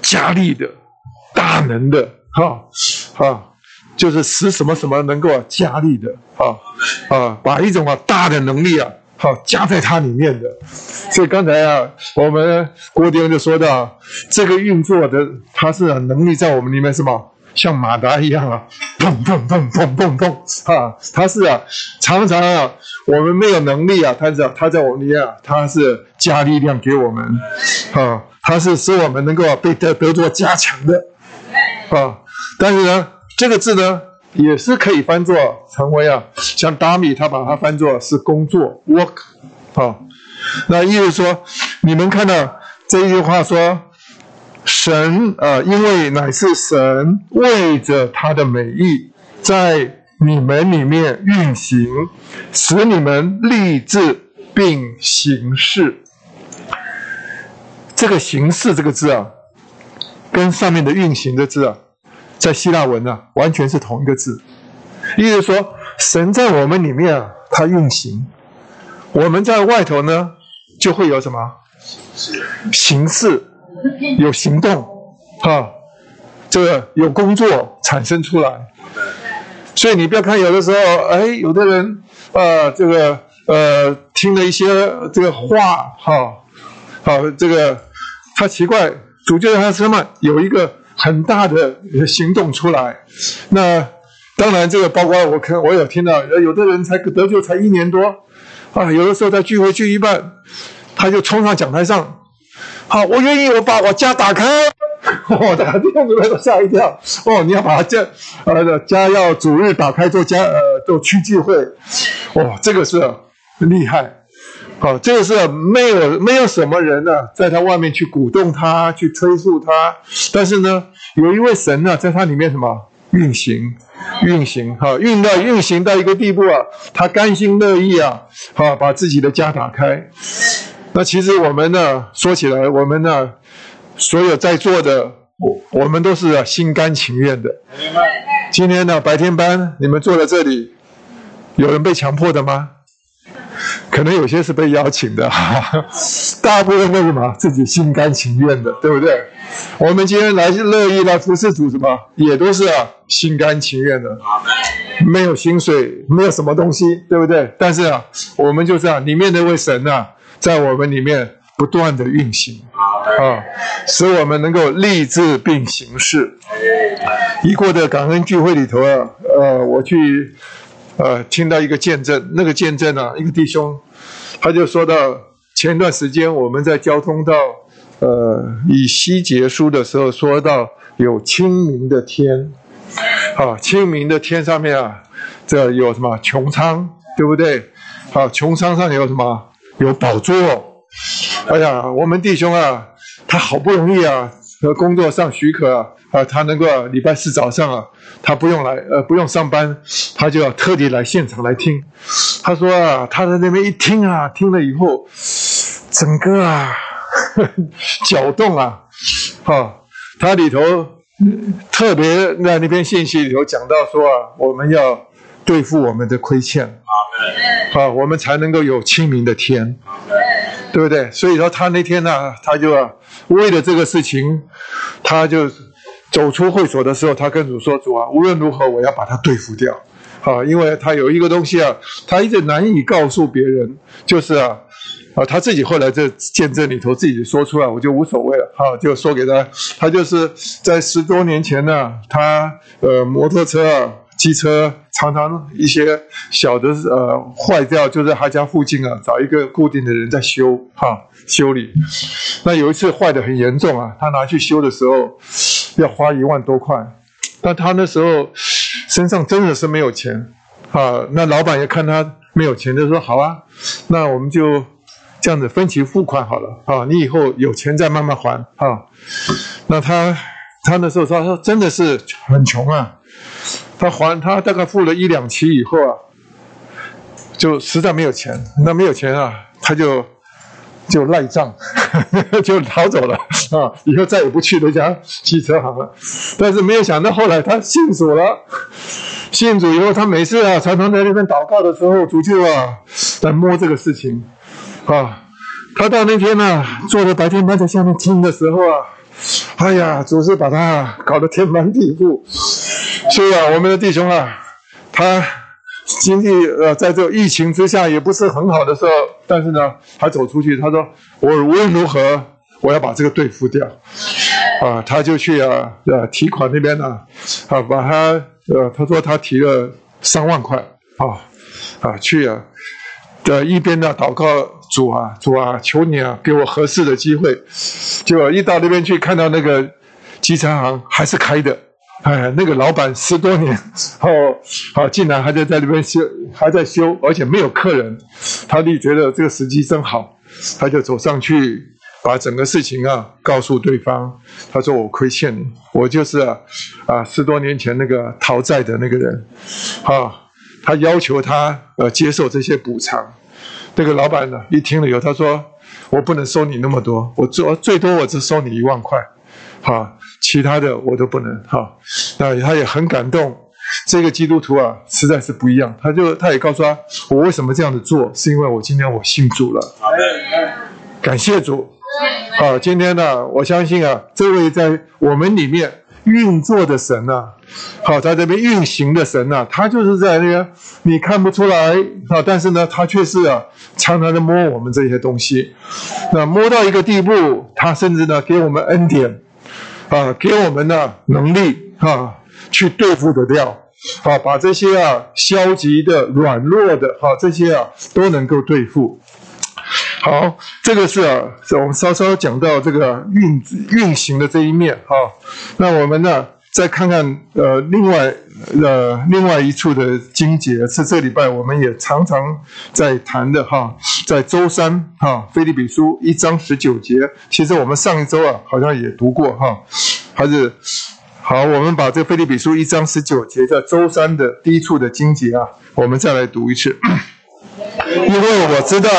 加力的、大能的，哈，哈，就是使什么什么能够加力的，啊，啊，把一种啊大的能力啊，好加在它里面的。所以刚才啊，我们郭丁就说到这个运作的，它是能力在我们里面是吗？像马达一样啊，砰砰砰砰砰砰啊！它是啊，常常啊，我们没有能力啊，他是它在我们里面啊，他是加力量给我们啊，它是使我们能够被得得做加强的啊。但是呢，这个字呢，也是可以翻作成为啊，像达米他把它翻作是工作 work 啊。那意思说，你们看到这一句话说。神啊，因为乃是神为着他的美意，在你们里面运行，使你们立志并行事。这个“行事”这个字啊，跟上面的“运行”的字啊，在希腊文呢，完全是同一个字。意思说，神在我们里面啊，他运行；我们在外头呢，就会有什么形式。有行动，哈，这个有工作产生出来，所以你不要看有的时候，哎，有的人，呃，这个，呃，听了一些这个话，哈，好，这个他奇怪，主教他什么有一个很大的行动出来，那当然这个包括我可我有听到，有的人才得救才一年多，啊，有的时候在聚会聚一半，他就冲上讲台上。好，我愿意，我把我家打开。哦，大家弟兄姊妹都吓一跳。哦，你要把家呃家要主日打开做家呃做区聚会。哇，这个是厉害。好，这个是没有没有什么人呢，在他外面去鼓动他，去催促他。但是呢，有一位神呢，在他里面什么运行，运行哈，运到运行到一个地步啊，他甘心乐意啊，好把自己的家打开。那其实我们呢，说起来，我们呢，所有在座的，我我们都是心甘情愿的。今天呢，白天班你们坐在这里，有人被强迫的吗？可能有些是被邀请的，哈 哈大部分为什么自己心甘情愿的，对不对？我们今天来乐意来服侍主，什么也都是啊，心甘情愿的，没有薪水，没有什么东西，对不对？但是啊，我们就这样，里面那位神啊，在我们里面不断的运行，啊，使我们能够立志并行事。一过的感恩聚会里头啊，呃，我去。呃，听到一个见证，那个见证啊，一个弟兄，他就说到前段时间我们在交通到呃以西结束的时候，说到有清明的天，啊，清明的天上面啊，这有什么穹苍，对不对？啊，穹苍上有什么？有宝座。哎呀，我们弟兄啊，他好不容易啊，和工作上许可啊。啊，他能够礼拜四早上啊，他不用来，呃，不用上班，他就要特地来现场来听。他说啊，他在那边一听啊，听了以后，整个啊，搅动啊，哈，他里头特别在那篇信息里头讲到说啊，我们要对付我们的亏欠，啊，我们才能够有清明的天，对不对？所以说他那天呢，他就为了这个事情，他就。走出会所的时候，他跟主说：“主啊，无论如何，我要把他对付掉，啊，因为他有一个东西啊，他一直难以告诉别人，就是啊，啊，他自己后来在见证里头自己说出来，我就无所谓了，哈，就说给他，他就是在十多年前呢，他呃，摩托车啊。”机车常常一些小的呃坏掉，就在他家附近啊，找一个固定的人在修哈修理。那有一次坏的很严重啊，他拿去修的时候要花一万多块，但他那时候身上真的是没有钱啊。那老板也看他没有钱，就说好啊，那我们就这样子分期付款好了啊，你以后有钱再慢慢还啊。那他他那时候，他说真的是很穷啊。他还他大概付了一两期以后啊，就实在没有钱，那没有钱啊，他就就赖账，就逃走了啊，以后再也不去那家汽车行了。但是没有想到后来他信主了，信主以后他每次啊常常在那边祷告的时候，主就啊在摸这个事情啊。他到那天呢，坐在白天班在下面听的时候啊，哎呀，主是把他搞得天翻地覆。所以啊，我们的弟兄啊，他经济呃，在这个疫情之下也不是很好的时候，但是呢，他走出去，他说我无论如何我要把这个队付掉，啊，他就去啊呃提款那边呢，啊把他呃他说他提了三万块啊啊去啊，的一边呢祷告主啊主啊求你啊给我合适的机会，结果一到那边去看到那个机车行还是开的。哎，那个老板十多年后，好，竟然还在在那边修，还在修，而且没有客人，他就觉得这个时机真好，他就走上去，把整个事情啊告诉对方。他说：“我亏欠你，我就是啊啊十多年前那个讨债的那个人，啊，他要求他呃接受这些补偿。那个老板呢，一听了以后，他说：我不能收你那么多，我最最多我只收你一万块，好。”其他的我都不能哈，那他也很感动。这个基督徒啊，实在是不一样。他就他也告诉他，我为什么这样子做，是因为我今天我信主了。感谢主。好，今天呢，我相信啊，这位在我们里面运作的神呐，好，在这边运行的神呐，他就是在那个你看不出来啊，但是呢，他却是啊，常常的摸我们这些东西。那摸到一个地步，他甚至呢，给我们恩典。啊，给我们的能力啊，去对付得掉，啊，把这些啊消极的、软弱的，哈，这些啊都能够对付。好，这个是啊，我们稍稍讲到这个运运行的这一面啊。那我们呢，再看看呃，另外呃，另外一处的经节是这礼拜我们也常常在谈的哈，在周三哈，菲利比书一章十九节，其实我们上一周啊好像也读过哈，还是好，我们把这菲利比书一章十九节在周三的第一处的经节啊，我们再来读一次，因为我知道。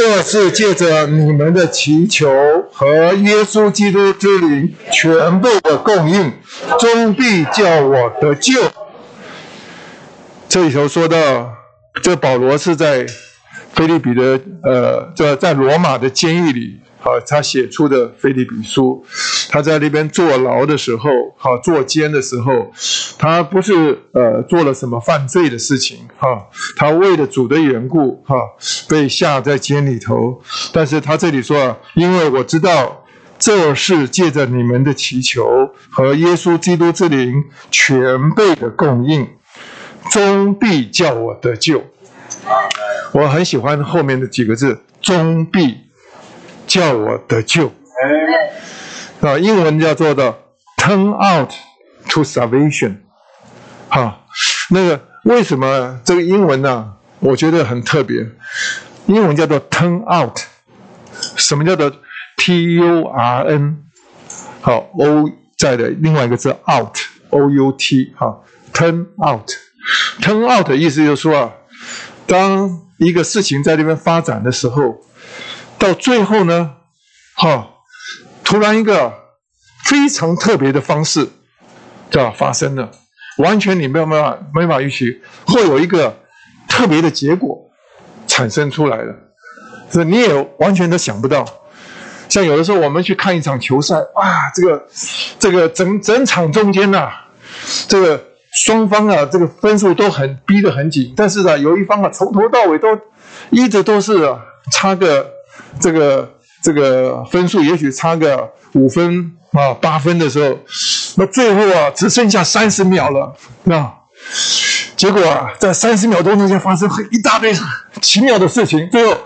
这是借着你们的祈求和耶稣基督之灵全部的供应，终必叫我得救。这里头说到，这保罗是在菲利比的呃，这在罗马的监狱里。好，他写出的《菲利比书》，他在那边坐牢的时候，好坐监的时候，他不是呃做了什么犯罪的事情，哈，他为了主的缘故，哈，被下在监里头。但是他这里说啊，因为我知道这是借着你们的祈求和耶稣基督之灵全备的供应，终必叫我得救。我很喜欢后面的几个字，终必。叫我得救，啊，英文叫做的 turn out to salvation，哈，那个为什么这个英文呢？我觉得很特别，英文叫做 turn out，什么叫做 t u r n，好 o 在的另外一个字 out o u t，哈，turn out，turn out 的意思就是说啊，当一个事情在那边发展的时候。到最后呢，哈，突然一个非常特别的方式，就发生了，完全你没有办法没法预期，会有一个特别的结果产生出来了，是你也完全都想不到。像有的时候我们去看一场球赛，啊，这个这个整整场中间呐，这个双方啊，这个分数都很逼得很紧，但是呢，有一方啊，从头到尾都一直都是差个。这个这个分数也许差个五分啊八分的时候，那最后啊只剩下三十秒了，那结果啊在三十秒钟之间发生一大堆奇妙的事情，最后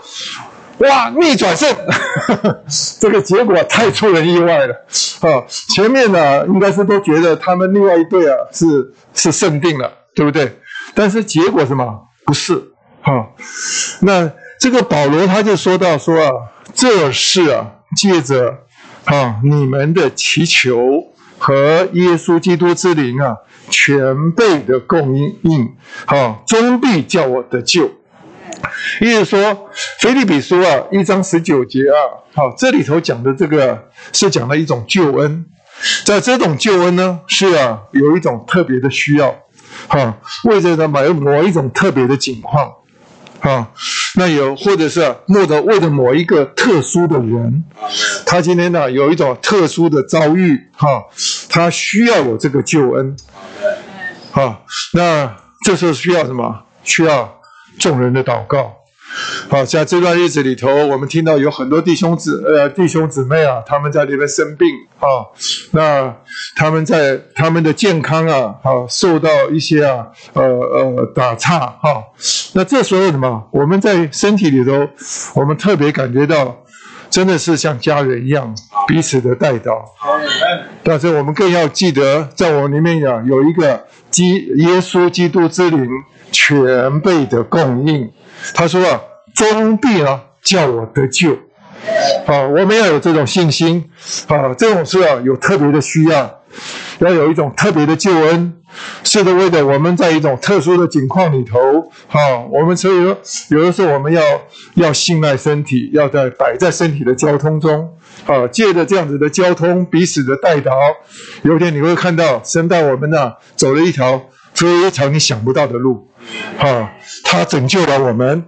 哇逆转胜，这个结果太出人意外了啊！前面呢应该是都觉得他们另外一队啊是是胜定了，对不对？但是结果什么不是哈？那。这个保罗他就说到说啊，这是啊借着啊你们的祈求和耶稣基督之灵啊全备的供应，啊终必叫我得救。意思说，腓利比书啊一章十九节啊，好这里头讲的这个是讲了一种救恩，在这种救恩呢是啊有一种特别的需要，哈为着呢某某一种特别的境况。啊，那有或者是或者为了某一个特殊的人，他今天呢有一种特殊的遭遇，哈，他需要有这个救恩，好，那这时候需要什么？需要众人的祷告。好，在这段日子里头，我们听到有很多弟兄姊呃弟兄姊妹啊，他们在里面生病啊，那他们在他们的健康啊，好受到一些啊呃呃打岔哈。那这时候什么？我们在身体里头，我们特别感觉到，真的是像家人一样彼此的带祷。但是我们更要记得，在我里面呀，有一个基耶稣基督之灵全备的供应。他说啊，终必啊叫我得救，啊，我们要有这种信心，啊，这种事啊有特别的需要，要有一种特别的救恩，是的，为了我们在一种特殊的境况里头，啊，我们所以说有的时候我们要要信赖身体，要在摆在身体的交通中，啊，借着这样子的交通彼此的带导，有一天你会看到神带我们呢走了一条非常你想不到的路。啊，他拯救了我们，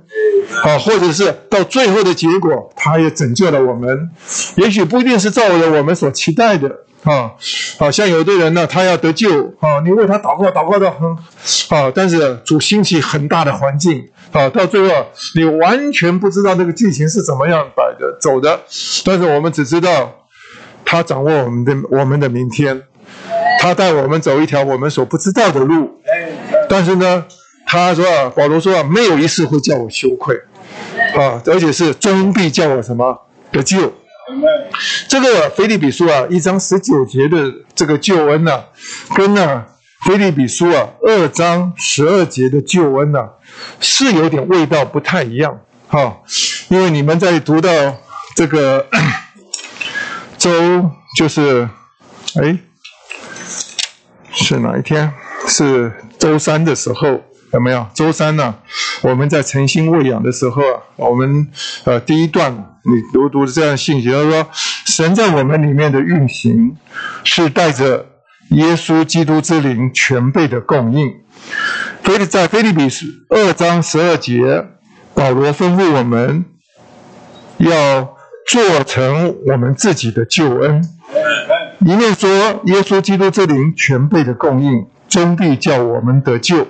啊，或者是到最后的结果，他也拯救了我们。也许不一定是照着我们所期待的，啊，好像有的人呢，他要得救，啊，你为他祷告，祷告到很，啊，但是主兴起很大的环境，啊，到最后你完全不知道那个剧情是怎么样摆的走的，但是我们只知道他掌握我们的我们的明天，他带我们走一条我们所不知道的路，但是呢。他说：“保罗说啊，没有一次会叫我羞愧，啊，而且是终必叫我什么得救。这个腓立比书啊，一章十九节的这个救恩呢，跟呢腓立比书啊二章十二节的救恩呢，是有点味道不太一样哈。因为你们在读到这个 周，就是哎，是哪一天？是周三的时候。有没有？周三呢？我们在诚心喂养的时候，我们呃第一段你读读这样信息，他说神在我们里面的运行是带着耶稣基督之灵全备的供应。菲利在菲利比二章十二节，保罗吩咐我们要做成我们自己的救恩。一面说耶稣基督之灵全备的供应，终必叫我们得救。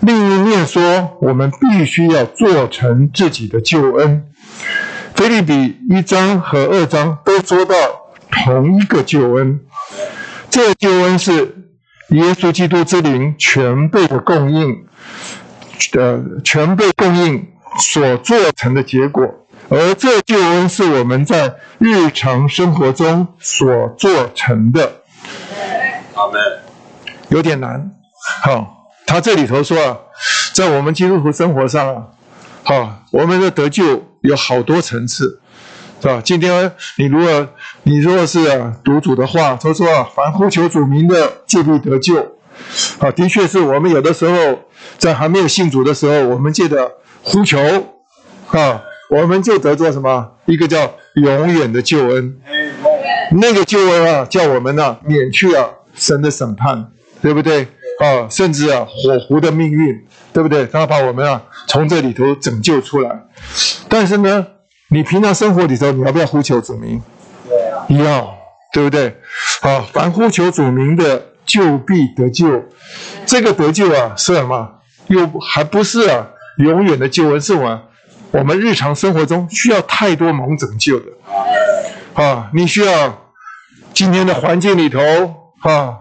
另一面说，我们必须要做成自己的救恩。菲利比一章和二章都说到同一个救恩，这救恩是耶稣基督之灵全备的供应，呃，全备供应所做成的结果。而这救恩是我们在日常生活中所做成的。好的，有点难，好。他这里头说啊，在我们基督徒生活上啊，好，我们的得救有好多层次，是吧？今天你如果你如果是啊读主的话，他说啊，凡呼求主名的，就必得救。啊，的确是我们有的时候在还没有信主的时候，我们借着呼求，啊，我们就得做什么？一个叫永远的救恩。那个救恩啊，叫我们呢免去了神的审判，对不对？啊，甚至啊，火狐的命运，对不对？他把我们啊从这里头拯救出来。但是呢，你平常生活里头，你要不要呼求主名？要，对不对？啊，凡呼求主名的，就必得救。这个得救啊，是什么？又还不是啊，永远的救恩是吗？我们日常生活中需要太多蒙拯救的。啊，你需要今天的环境里头啊，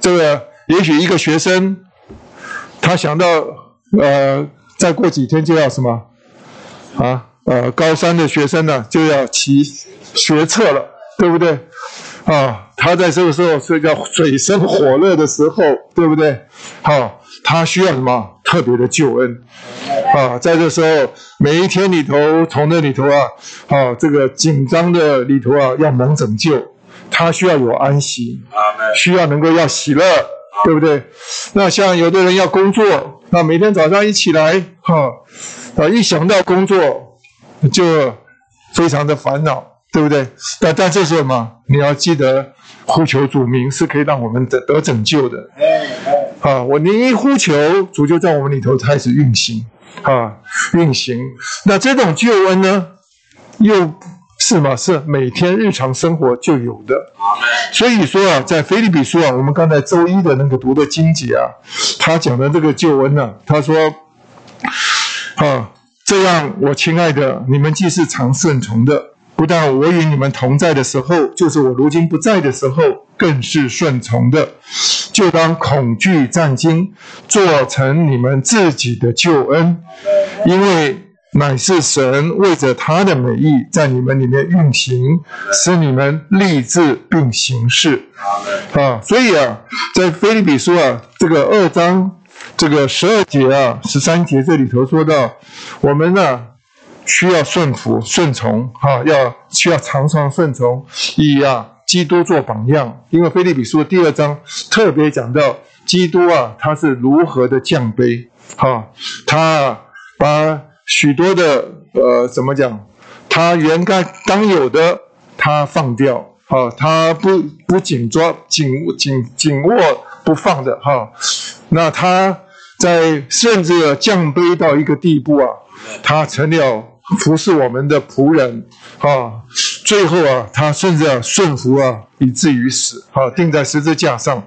这个。也许一个学生，他想到，呃，再过几天就要什么，啊，呃，高三的学生呢就要起学测了，对不对？啊，他在这个时候是叫水深火热的时候，对不对？好，他需要什么特别的救恩？啊，在这时候每一天里头，从那里头啊，啊，这个紧张的里头啊，要蒙拯救，他需要有安息，需要能够要喜乐。对不对？那像有的人要工作，那每天早上一起来，哈，啊，一想到工作就非常的烦恼，对不对？但但这时候嘛，你要记得呼求主名是可以让我们得得拯救的。啊，我您一呼求，主就在我们里头开始运行，啊，运行。那这种救恩呢，又。是吗？是每天日常生活就有的。所以说啊，在菲利比书啊，我们刚才周一的那个读的经节啊，他讲的这个救恩呢，他说：啊，这样我亲爱的，你们既是常顺从的，不但我与你们同在的时候，就是我如今不在的时候，更是顺从的，就当恐惧战惊，做成你们自己的救恩，因为。乃是神为着他的美意，在你们里面运行，使你们立志并行事。啊，所以啊，在菲利比书啊这个二章这个十二节啊十三节这里头说到，我们呢需要顺服顺从，哈，要需要常常顺从，以啊基督做榜样。因为菲利比书第二章特别讲到基督啊，他是如何的降卑，哈，他把。许多的呃，怎么讲？他原该当有的，他放掉，啊，他不不紧抓、紧紧紧握不放的，哈。那他在甚至降卑到一个地步啊，他成了服侍我们的仆人，啊。最后啊，他甚至顺服啊，以至于死，啊，钉在十字架上。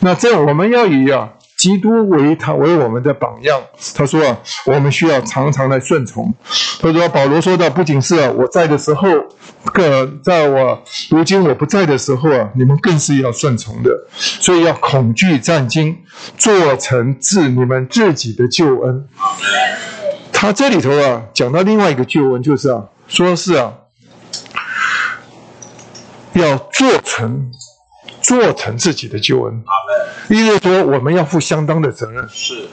那这我们要以啊。基督为他为我们的榜样，他说啊，我们需要常常来顺从。他说保罗说的不仅是我在的时候，更在我如今我不在的时候啊，你们更是要顺从的。所以要恐惧战惊，做成自你们自己的救恩。他这里头啊，讲到另外一个旧闻，就是啊，说是啊，要做成做成自己的救恩。意思说，我们要负相当的责任。是，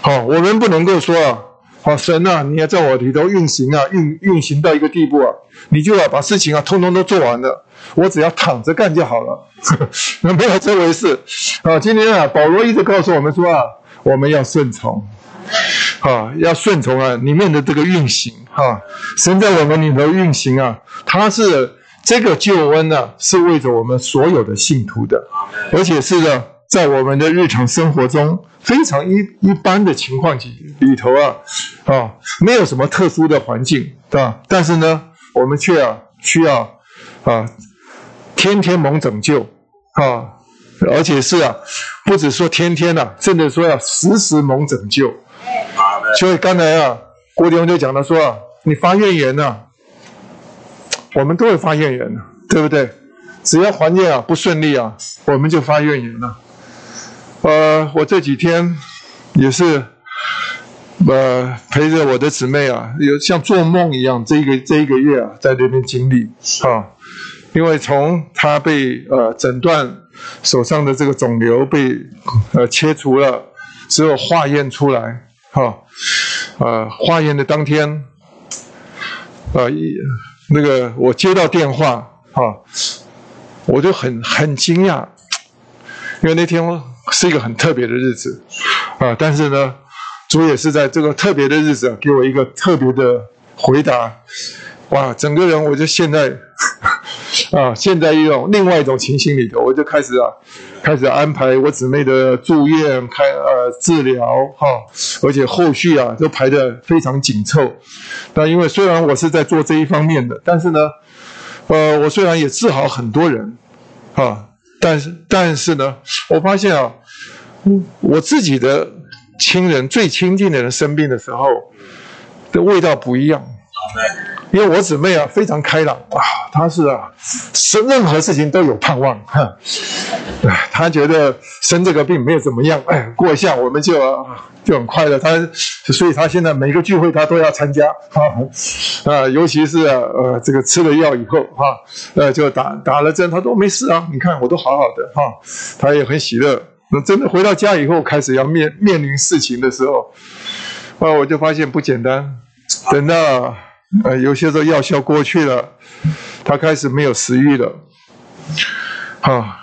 好，我们不能够说啊，好神啊，你要在我里头运行啊，运运行到一个地步啊，你就要把事情啊，通通都做完了，我只要躺着干就好了。那 没有这回事啊！今天啊，保罗一直告诉我们说啊，我们要顺从，啊，要顺从啊，里面的这个运行啊，神在我们里头运行啊，他是这个救恩呢，是为着我们所有的信徒的，而且是呢。在我们的日常生活中，非常一一般的情况里头啊，啊，没有什么特殊的环境，对吧？但是呢，我们却啊需要啊，天天蒙拯救啊，而且是啊，不止说天天呐，甚至说要时时蒙拯救。所以刚才啊，郭弟兄就讲了说啊，你发怨言呐，我们都会发怨言的，对不对？只要环境啊不顺利啊，我们就发怨言了。呃，我这几天也是，呃，陪着我的姊妹啊，有像做梦一样，这一个这一个月啊，在这边经历啊，因为从她被呃诊断手上的这个肿瘤被呃切除了，之后化验出来，哈，呃，化验的当天，呃一，那个我接到电话啊，我就很很惊讶，因为那天。是一个很特别的日子，啊！但是呢，主也是在这个特别的日子给我一个特别的回答，哇！整个人我就现在，啊，现在一种另外一种情形里头，我就开始啊，开始安排我姊妹的住院、开呃治疗哈，而且后续啊都排的非常紧凑。那因为虽然我是在做这一方面的，但是呢，呃，我虽然也治好很多人，啊。但是，但是呢，我发现啊，我自己的亲人最亲近的人生病的时候，的味道不一样。因为我姊妹啊非常开朗啊，她是啊，生任何事情都有盼望哈。她觉得生这个病没有怎么样，哎，过一下我们就就很快乐。她所以她现在每个聚会她都要参加啊啊，尤其是呃这个吃了药以后哈，呃就打打了针，她都没事啊，你看我都好好的哈，她也很喜乐。那真的回到家以后开始要面面临事情的时候，啊，我就发现不简单，等到。呃，有些时候药效过去了，他开始没有食欲了。好，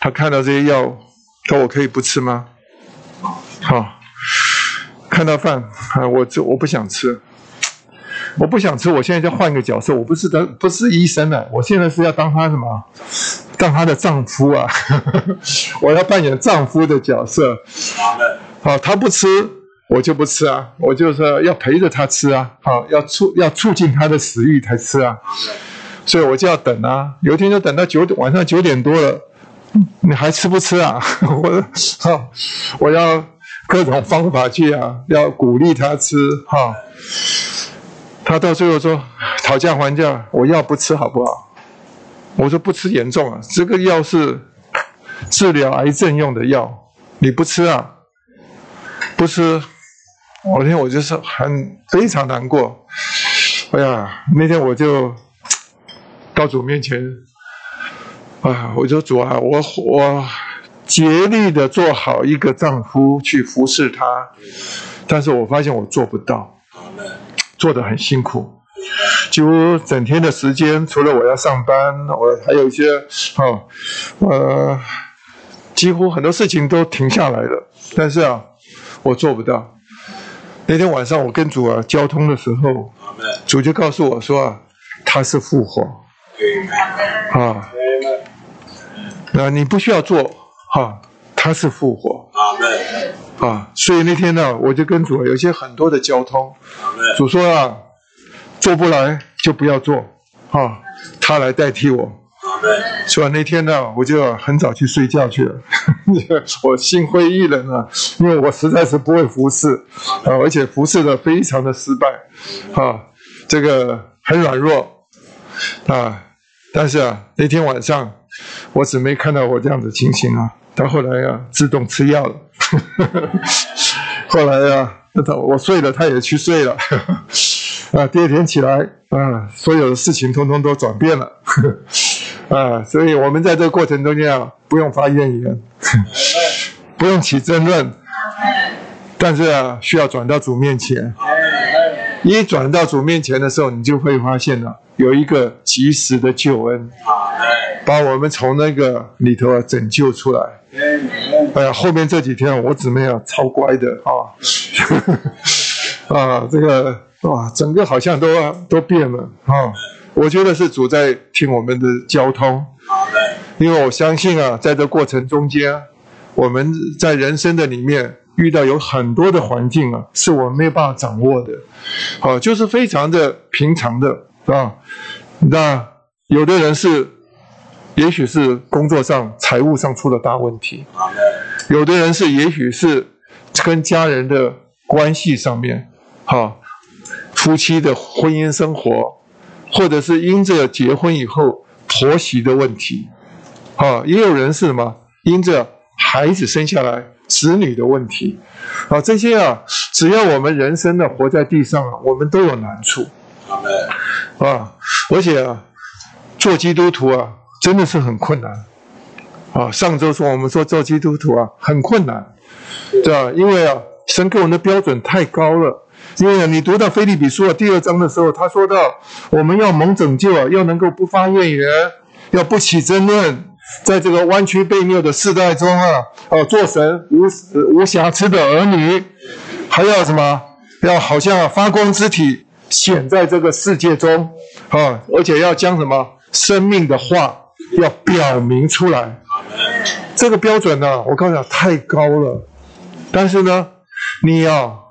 他看到这些药，说我可以不吃吗？好，看到饭，啊，我这我不想吃，我不想吃。我现在就换一个角色，我不是当不是医生了，我现在是要当他什么？当他的丈夫啊！我要扮演丈夫的角色。好，他不吃。我就不吃啊，我就是要陪着他吃啊，好，要促要促进他的食欲才吃啊，所以我就要等啊。有一天就等到九点晚上九点多了，你还吃不吃啊？我好，我要各种方法去啊，要鼓励他吃哈。他到最后说讨价还价，我要不吃好不好？我说不吃严重啊，这个药是治疗癌症用的药，你不吃啊？不吃。我那天我就是很非常难过，哎呀，那天我就到主面前，啊，我就主啊，我我竭力的做好一个丈夫去服侍他，但是我发现我做不到，做的很辛苦，几乎整天的时间，除了我要上班，我还有一些哦，呃，几乎很多事情都停下来了，但是啊，我做不到。那天晚上我跟主啊交通的时候，主就告诉我说啊，他是复活，啊，那你不需要做哈，他是复活，啊，所以那天呢，我就跟主有些很多的交通，主说啊，做不来就不要做，啊，他来代替我。是吧？那天呢，我就很早去睡觉去了。我心灰意冷啊，因为我实在是不会服侍啊，而且服侍的非常的失败啊，这个很软弱啊。但是啊，那天晚上我只没看到我这样子情形啊。到后来啊，自动吃药了。后来啊，那他我睡了，他也去睡了，啊，第二天起来，啊，所有的事情通通都转变了，啊，所以我们在这个过程中间啊，不用发怨言，不用起争论，但是啊，需要转到主面前。一转到主面前的时候，你就会发现了有一个及时的救恩，把我们从那个里头啊拯救出来。哎呀，后面这几天我姊妹啊超乖的啊，啊，这个哇，整个好像都都变了啊。我觉得是主在听我们的交通，因为我相信啊，在这过程中间，我们在人生的里面遇到有很多的环境啊，是我们没有办法掌握的，好，就是非常的平常的，是吧？那有的人是。也许是工作上、财务上出了大问题，有的人是，也许是跟家人的关系上面，哈，夫妻的婚姻生活，或者是因着结婚以后婆媳的问题，啊，也有人是什么，因着孩子生下来子女的问题，啊，这些啊，只要我们人生的活在地上啊，我们都有难处，啊，而且啊，做基督徒啊。真的是很困难，啊！上周说我们说做基督徒啊很困难，对吧？因为啊，神给我们的标准太高了。因为你读到菲利比书第二章的时候，他说到我们要蒙拯救啊，要能够不发怨言，要不起争论，在这个弯曲背谬的世代中啊，哦，做神无无瑕疵的儿女，还要什么？要好像发光之体显在这个世界中啊，而且要将什么生命的话。要表明出来，这个标准呢，我告诉你太高了。但是呢，你要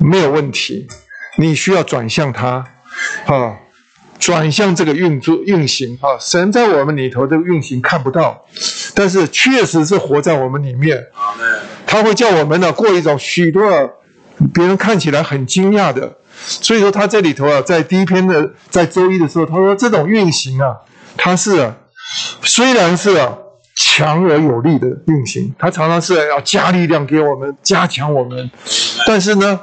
没有问题，你需要转向它，啊，转向这个运作运行啊。神在我们里头这个运行看不到，但是确实是活在我们里面。他会叫我们呢过一种许多别人看起来很惊讶的。所以说他这里头啊，在第一篇的在周一的时候，他说这种运行啊，它是。虽然是啊强而有力的运行，它常常是要加力量给我们，加强我们，但是呢，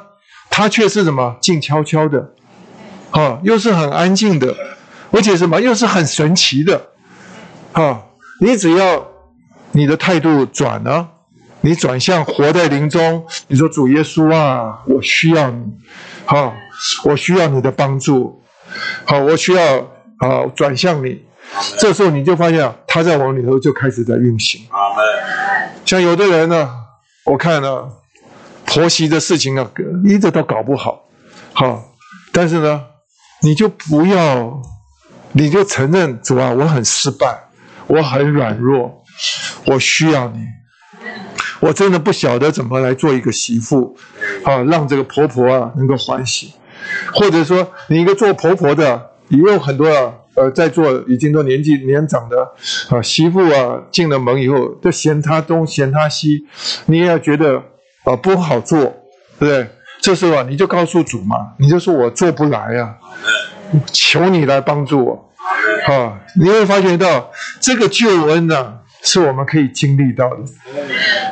它却是什么静悄悄的，啊，又是很安静的，而且什么又是很神奇的，啊，你只要你的态度转了，你转向活在林中，你说主耶稣啊，我需要你，啊，我需要你的帮助，好，我需要啊转向你。这时候你就发现啊，他在往里头就开始在运行。像有的人呢，我看呢，婆媳的事情啊，一直都搞不好。好，但是呢，你就不要，你就承认主啊，我很失败，我很软弱，我需要你。我真的不晓得怎么来做一个媳妇，啊，让这个婆婆啊能够欢喜。或者说，你一个做婆婆的，也有很多啊。呃，在座已经都年纪年长的啊媳妇啊，进了门以后，就嫌他东嫌他西，你也要觉得啊不好做，对不对？这时候啊，你就告诉主嘛，你就说我做不来呀，求你来帮助我啊！你会发觉到这个救恩呢，是我们可以经历到的。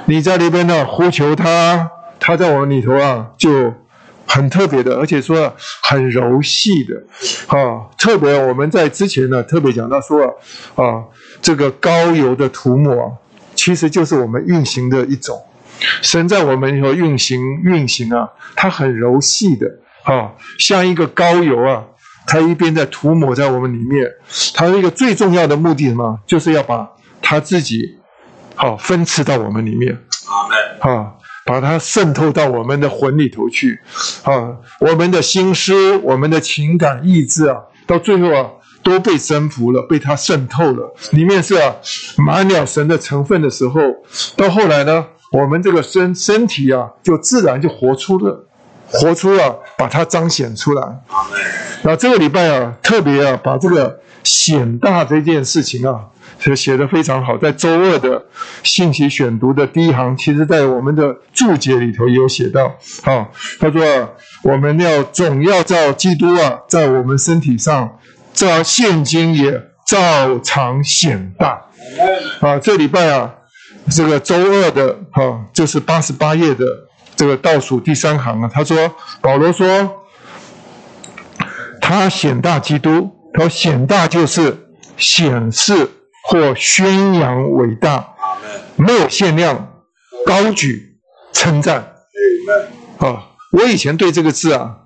你在那边呢呼求他，他在我们里头啊就。很特别的，而且说很柔细的，啊，特别我们在之前呢特别讲到说啊，这个高油的涂抹，其实就是我们运行的一种，神在我们里头运行运行啊，它很柔细的，啊，像一个膏油啊，它一边在涂抹在我们里面，它一个最重要的目的什么，就是要把它自己好分赐到我们里面，啊。把它渗透到我们的魂里头去，啊，我们的心思、我们的情感、意志啊，到最后啊，都被征服了，被它渗透了。里面是啊，满了神的成分的时候，到后来呢，我们这个身身体啊，就自然就活出了，活出了，把它彰显出来。那这个礼拜啊，特别啊，把这个显大这件事情啊。就写的非常好，在周二的信息选读的第一行，其实在我们的注解里头也有写到。好，他说我们要总要照基督啊，在我们身体上，照现今也照常显大。啊，这礼拜啊，这个周二的哈，就是八十八页的这个倒数第三行啊，他说保罗说他显大基督，他说显大就是显示或宣扬伟大，没有限量，高举称赞。啊，我以前对这个字啊，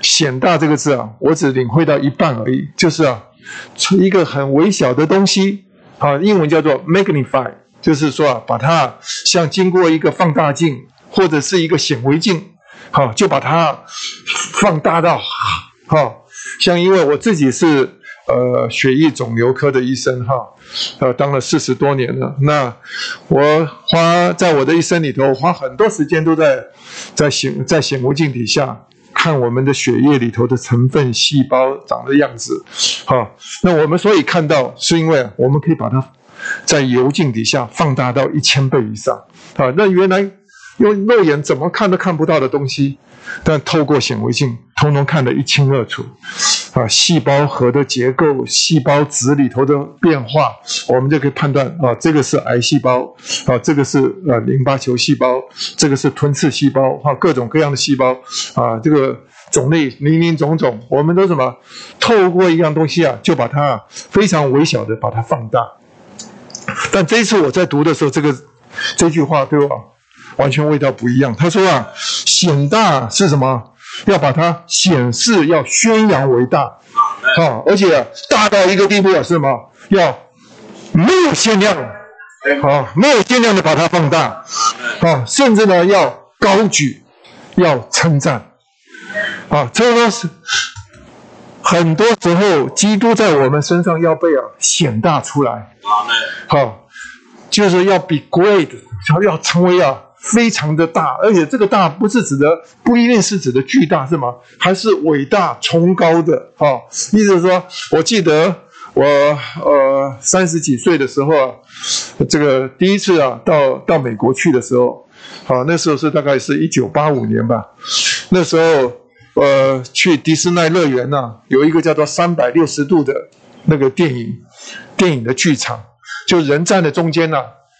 显大这个字啊，我只领会到一半而已，就是啊，一个很微小的东西，啊，英文叫做 magnify。就是说啊，把它像经过一个放大镜或者是一个显微镜，好，就把它放大到，好，像因为我自己是呃血液肿瘤科的医生哈，呃当了四十多年了，那我花在我的一生里头花很多时间都在在显在显微镜底下看我们的血液里头的成分细胞长的样子，好，那我们所以看到是因为我们可以把它。在油镜底下放大到一千倍以上，啊，那原来用肉眼怎么看都看不到的东西，但透过显微镜，通通看得一清二楚，啊，细胞核的结构、细胞质里头的变化，我们就可以判断啊，这个是癌细胞，啊，这个是呃淋巴球细胞，这个是吞噬细胞，啊，各种各样的细胞，啊，这个种类林林总总，我们都什么？透过一样东西啊，就把它非常微小的把它放大。但这一次我在读的时候，这个这句话对我完全味道不一样。他说啊，显大是什么？要把它显示，要宣扬为大，啊，而且大到一个地步啊，是什么？要没有限量，啊，没有限量的把它放大，啊，甚至呢要高举，要称赞，啊，这个是很多时候基督在我们身上要被啊显大出来。好，就是要比 great，要要成为啊非常的大，而且这个大不是指的，不一定是指的巨大，是吗？还是伟大崇高的？哈，意思是说，我记得我呃三十几岁的时候啊，这个第一次啊到到美国去的时候，好，那时候是大概是一九八五年吧，那时候呃去迪士尼乐园呐，有一个叫做三百六十度的那个电影。电影的剧场，就人站在中间呢，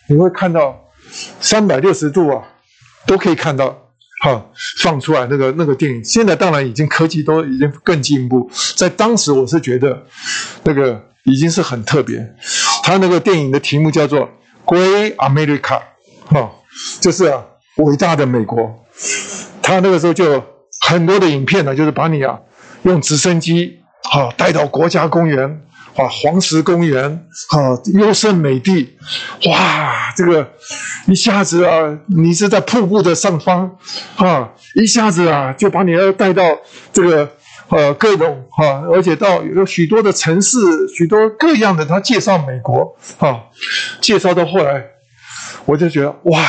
你会看到三百六十度啊，都可以看到，哈，放出来那个那个电影。现在当然已经科技都已经更进步，在当时我是觉得那个已经是很特别。他那个电影的题目叫做《Great America》，哈，就是啊，伟大的美国。他那个时候就很多的影片呢，就是把你啊用直升机哈带到国家公园。啊，黄石公园，啊，优胜美地，哇，这个一下子啊，你是在瀑布的上方，啊，一下子啊，就把你要带到这个呃各种哈，而且到有许多的城市，许多各样的他介绍美国，啊，介绍到后来，我就觉得哇，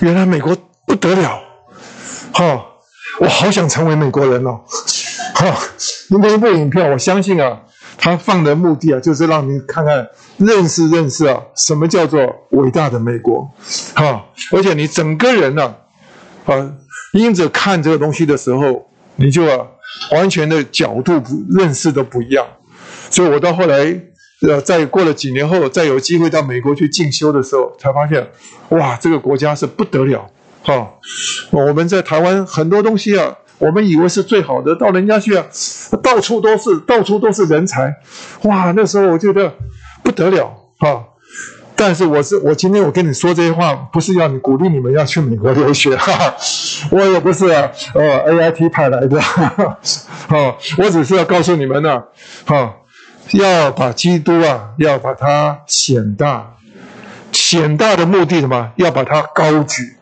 原来美国不得了，哈，我好想成为美国人哦，哈，那一部影片，我相信啊。他放的目的啊，就是让你看看、认识认识啊，什么叫做伟大的美国，哈！而且你整个人呢，啊，因着看这个东西的时候，你就啊，完全的角度不认识都不一样。所以我到后来，呃，在过了几年后，再有机会到美国去进修的时候，才发现，哇，这个国家是不得了，哈！我们在台湾很多东西啊。我们以为是最好的，到人家去啊，到处都是，到处都是人才，哇！那时候我觉得不得了啊。但是我是我今天我跟你说这些话，不是要你鼓励你们要去美国留学，哈哈，我也不是，呃，A I T 派来的，哈哈，我只是要告诉你们呢，哈，要把基督啊，要把它显大，显大的目的什么？要把它高举，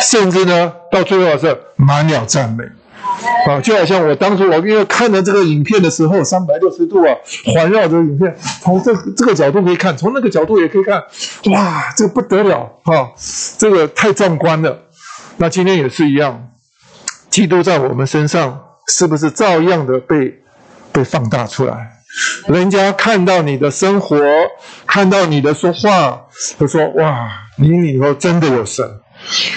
甚至呢，到最后是满了赞美。啊，就好像我当初我因为看了这个影片的时候，三百六十度啊，环绕着影片，从这这个角度可以看，从那个角度也可以看，哇，这个不得了哈，这个太壮观了。那今天也是一样，基督在我们身上是不是照样的被被放大出来？人家看到你的生活，看到你的说话，他说哇，你里头真的有神。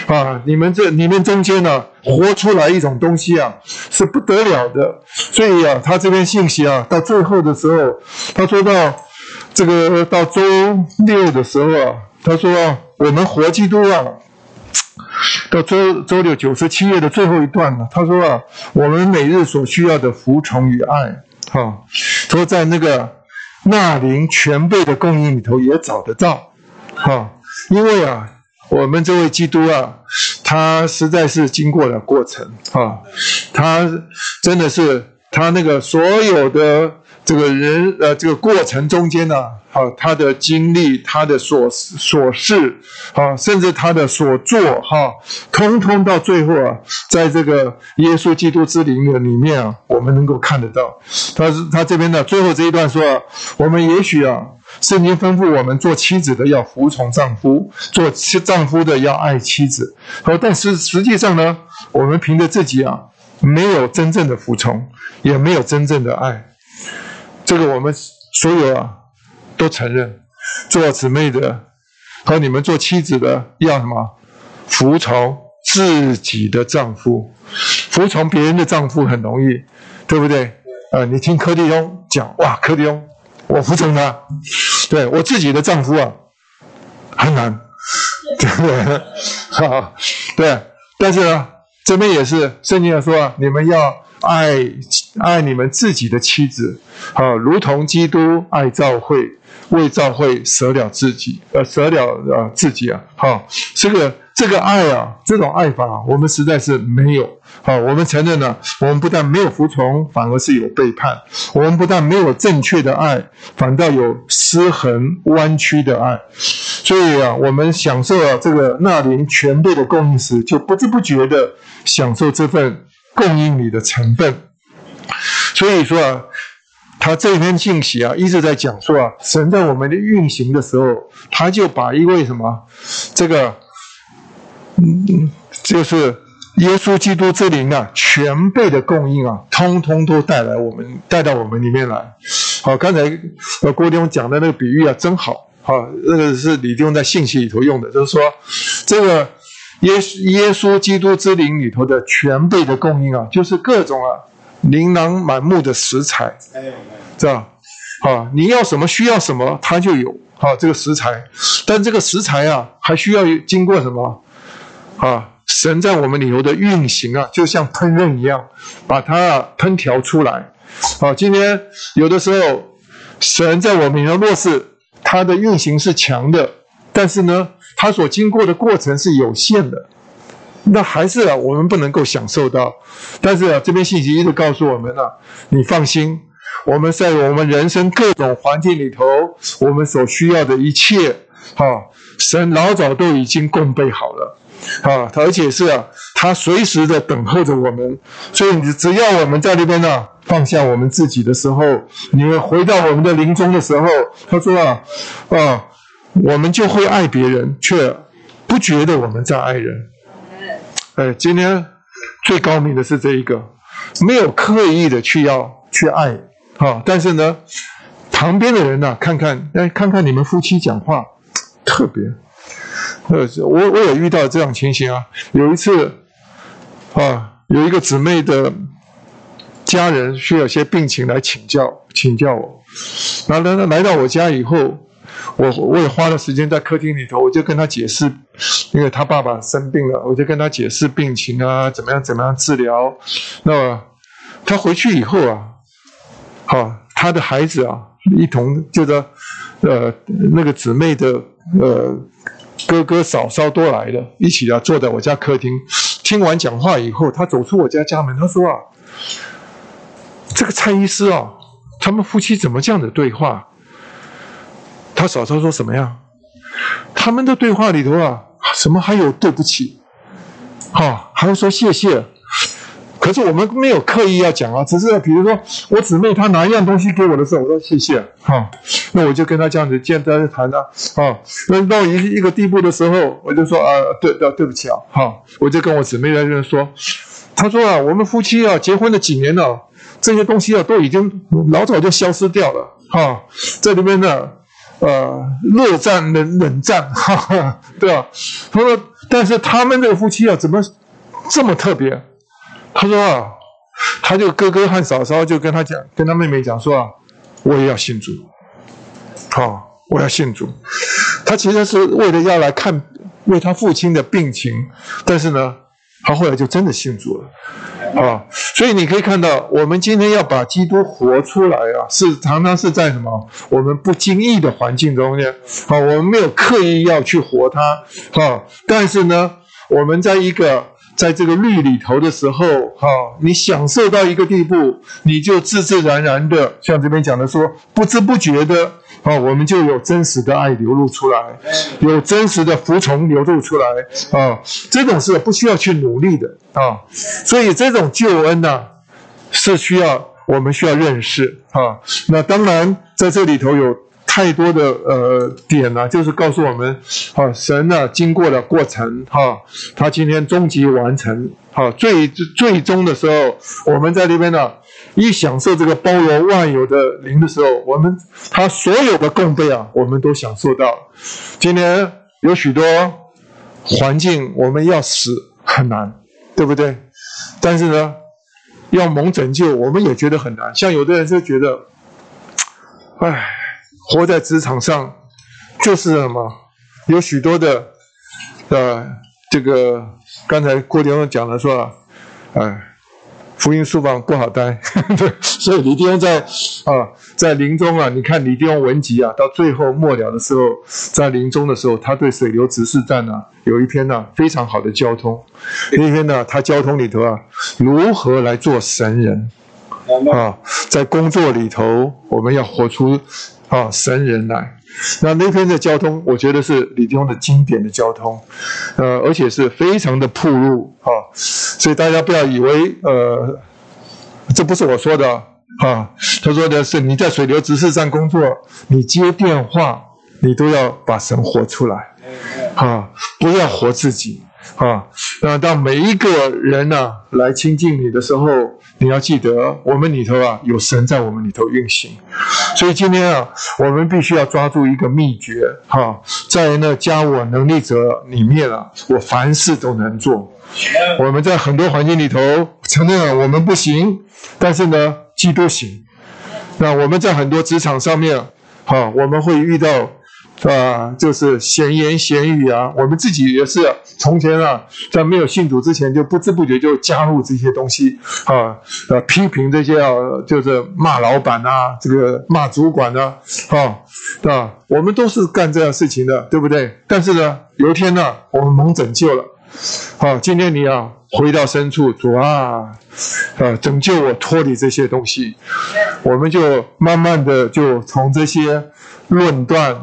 啊，你们这里面中间呢，活出来一种东西啊，是不得了的。所以啊，他这边信息啊，到最后的时候，他说到这个到周六的时候啊，他说我们活基督啊，到周周六九十七页的最后一段呢，他说啊，我们每日所需要的服从与爱，哈，说在那个纳林全备的供应里头也找得到，哈，因为啊，我们这位基督啊，他实在是经过了过程，啊，他真的是他那个所有的。这个人呃，这个过程中间呢，啊，他的经历，他的所所事，啊，甚至他的所做，哈，通通到最后啊，在这个耶稣基督之灵的里面啊，我们能够看得到。他是他这边的最后这一段说，我们也许啊，圣经吩咐我们做妻子的要服从丈夫，做妻丈夫的要爱妻子。好，但是实际上呢，我们凭着自己啊，没有真正的服从，也没有真正的爱。这个我们所有啊都承认，做姊妹的和你们做妻子的要什么？服从自己的丈夫，服从别人的丈夫很容易，对不对？啊，你听柯迪翁讲，哇，柯迪翁，我服从他，对我自己的丈夫啊很难，对不对？好，对，但是呢，这边也是圣经上说，你们要。爱爱你们自己的妻子，啊，如同基督爱教会，为教会舍了自己，呃，舍了呃自己啊，好，这个这个爱啊，这种爱法，我们实在是没有，好，我们承认呢，我们不但没有服从，反而是有背叛；我们不但没有正确的爱，反倒有失衡、弯曲的爱。所以啊，我们享受了这个纳林全备的供应时，就不知不觉的享受这份。供应你的成分，所以说啊，他这篇信息啊一直在讲说啊，神在我们的运行的时候，他就把一位什么这个，嗯，就是耶稣基督之灵啊，全备的供应啊，通通都带来我们带到我们里面来。好，刚才呃郭弟兄讲的那个比喻啊，真好，好，那个是李弟兄在信息里头用的，就是说这个。耶耶稣基督之灵里头的全备的供应啊，就是各种啊琳琅满目的食材，知道？啊，你要什么需要什么，它就有啊这个食材。但这个食材啊，还需要经过什么？啊，神在我们里头的运行啊，就像烹饪一样，把它烹调出来。好，今天有的时候，神在我们里头若是它的运行是强的，但是呢？他所经过的过程是有限的，那还是啊，我们不能够享受到。但是啊，这边信息一直告诉我们啊，你放心，我们在我们人生各种环境里头，我们所需要的一切，哈，神老早都已经供备好了，啊，而且是啊，他随时的等候着我们。所以你只要我们在那边呢，放下我们自己的时候，你们回到我们的临终的时候，他说啊，啊。我们就会爱别人，却不觉得我们在爱人。哎，今天最高明的是这一个，没有刻意的去要去爱，啊。但是呢，旁边的人呢，看看，哎，看看你们夫妻讲话，特别。呃，我我也遇到这样情形啊。有一次，啊，有一个姊妹的家人需要些病情来请教，请教我。然后呢，来到我家以后。我我也花了时间在客厅里头，我就跟他解释，因为他爸爸生病了，我就跟他解释病情啊，怎么样怎么样治疗。那他回去以后啊，好，他的孩子啊，一同就说，呃，那个姊妹的呃哥哥嫂嫂都来了，一起啊坐在我家客厅，听完讲话以后，他走出我家家门，他说啊，这个蔡医师啊，他们夫妻怎么这样的对话？他嫂嫂说什么呀？他们的对话里头啊，什么还有对不起，哈，还要说谢谢。可是我们没有刻意要讲啊，只是比如说我姊妹她拿一样东西给我的时候，我说谢谢，哈，那我就跟她这样子见在谈啊，啊，那到一一个地步的时候，我就说啊，对对对不起啊，哈，我就跟我姊妹在这说，她说啊，我们夫妻啊结婚了几年了，这些东西啊都已经老早就消失掉了，哈，在里面呢。呃，热战冷冷战，哈哈，对吧？他说，但是他们这个夫妻啊，怎么这么特别？他说啊，他就哥哥和嫂嫂就跟他讲，跟他妹妹讲说啊，我也要信主，好，我要信主。他其实是为了要来看为他父亲的病情，但是呢，他后来就真的信主了。啊，所以你可以看到，我们今天要把基督活出来啊，是常常是在什么？我们不经意的环境中间，啊，我们没有刻意要去活它，啊，但是呢，我们在一个在这个律里头的时候，哈，你享受到一个地步，你就自自然然的，像这边讲的说，不知不觉的。啊，我们就有真实的爱流露出来，有真实的服从流露出来啊，这种是不需要去努力的啊，所以这种救恩呢，是需要我们需要认识啊。那当然在这里头有太多的呃点呢，就是告诉我们啊，神呢经过了过程哈，他今天终极完成哈，最最终的时候，我们在那边呢。一享受这个包罗万有的灵的时候，我们他所有的供备啊，我们都享受到。今天有许多环境，我们要死很难，对不对？但是呢，要蒙拯救，我们也觉得很难。像有的人就觉得，唉，活在职场上就是什么？有许多的呃，这个刚才郭弟兄讲了说，哎。福音书房不好待，对，所以李弟兄在啊，在临终啊，你看李弟兄文集啊，到最后末了的时候，在临终的时候，他对水流执事站呢有一篇呢非常好的交通，那篇呢他交通里头啊，如何来做神人啊，在工作里头我们要活出啊神人来。那那篇的交通，我觉得是李弟兄的经典的交通，呃，而且是非常的铺路啊，所以大家不要以为呃，这不是我说的啊，他说的是你在水流执事站工作，你接电话，你都要把神活出来，啊，不要活自己啊，那当每一个人呢来亲近你的时候。你要记得，我们里头啊有神在我们里头运行，所以今天啊，我们必须要抓住一个秘诀哈，在那加我能力者里面啊，我凡事都能做。我们在很多环境里头承认我们不行，但是呢，基督行。那我们在很多职场上面，哈，我们会遇到。啊，就是闲言闲语啊，我们自己也是从前啊，在没有信主之前，就不知不觉就加入这些东西啊，呃，批评这些啊，就是骂老板呐，这个骂主管呐，啊，啊，我们都是干这样事情的，对不对？但是呢，有一天呢，我们蒙拯救了，好，今天你啊，回到深处，主啊，啊，拯救我脱离这些东西，我们就慢慢的就从这些论断。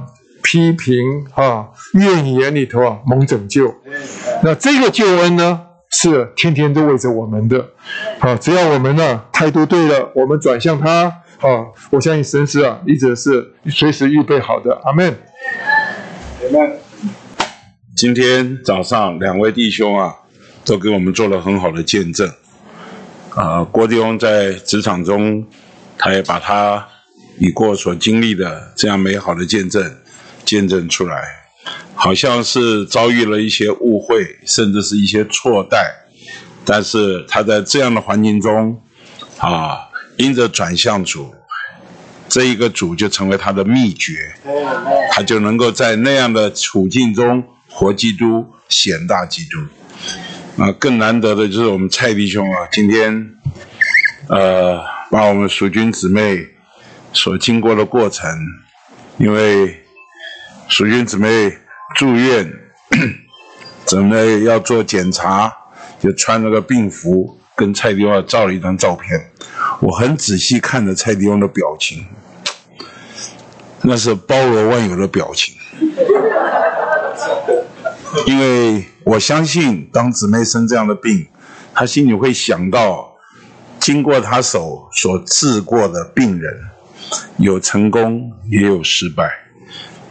批评啊，怨言里头啊，蒙拯救。那这个救恩呢，是天天都为着我们的。啊，只要我们呢态度对了，我们转向他。啊，我相信神是啊，一直是随时预备好的。阿门。阿门。今天早上两位弟兄啊，都给我们做了很好的见证。啊，郭弟兄在职场中，他也把他已过所经历的这样美好的见证。见证出来，好像是遭遇了一些误会，甚至是一些错待，但是他在这样的环境中，啊，因着转向主，这一个主就成为他的秘诀，他就能够在那样的处境中活基督，显大基督。啊，更难得的就是我们蔡弟兄啊，今天，呃，把我们蜀军姊妹所经过的过程，因为。淑君姊妹住院，准备要做检查，就穿了个病服，跟蔡迪翁照了一张照片。我很仔细看着蔡迪翁的表情，那是包罗万有的表情。因为我相信，当姊妹生这样的病，她心里会想到，经过她手所治过的病人，有成功，也有失败。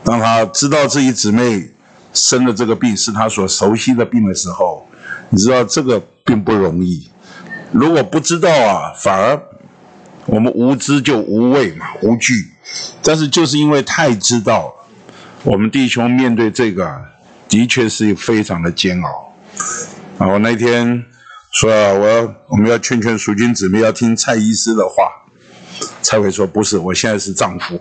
当他知道自己姊妹生的这个病是他所熟悉的病的时候，你知道这个并不容易。如果不知道啊，反而我们无知就无畏嘛，无惧。但是就是因为太知道，我们弟兄面对这个的确是非常的煎熬。啊，我那天说我要我们要劝劝淑君姊妹要听蔡医师的话，蔡伟说不是，我现在是丈夫，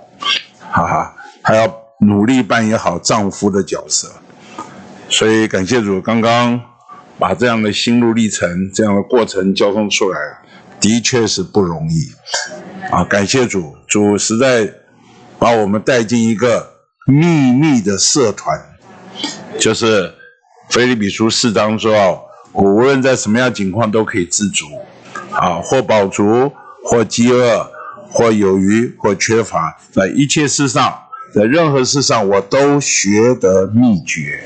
哈哈，还要。努力扮演好丈夫的角色，所以感谢主，刚刚把这样的心路历程、这样的过程交通出来，的确是不容易啊！感谢主，主实在把我们带进一个秘密的社团，就是菲利比书四章说：“我无论在什么样情况都可以自足啊，或饱足，或饥饿，或有余，或缺乏，在一切事上。”在任何事上，我都学得秘诀。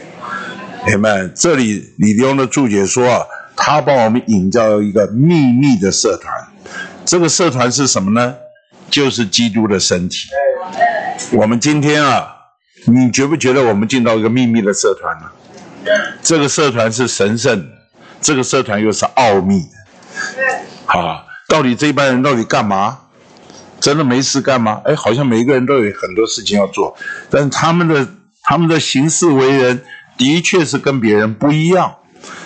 朋友们，这里李弟兄的注解说啊，他帮我们引到一个秘密的社团。这个社团是什么呢？就是基督的身体。我们今天啊，你觉不觉得我们进到一个秘密的社团呢？这个社团是神圣，这个社团又是奥秘的。好，到底这一班人到底干嘛？真的没事干吗？哎，好像每一个人都有很多事情要做，但是他们的他们的行事为人的确是跟别人不一样。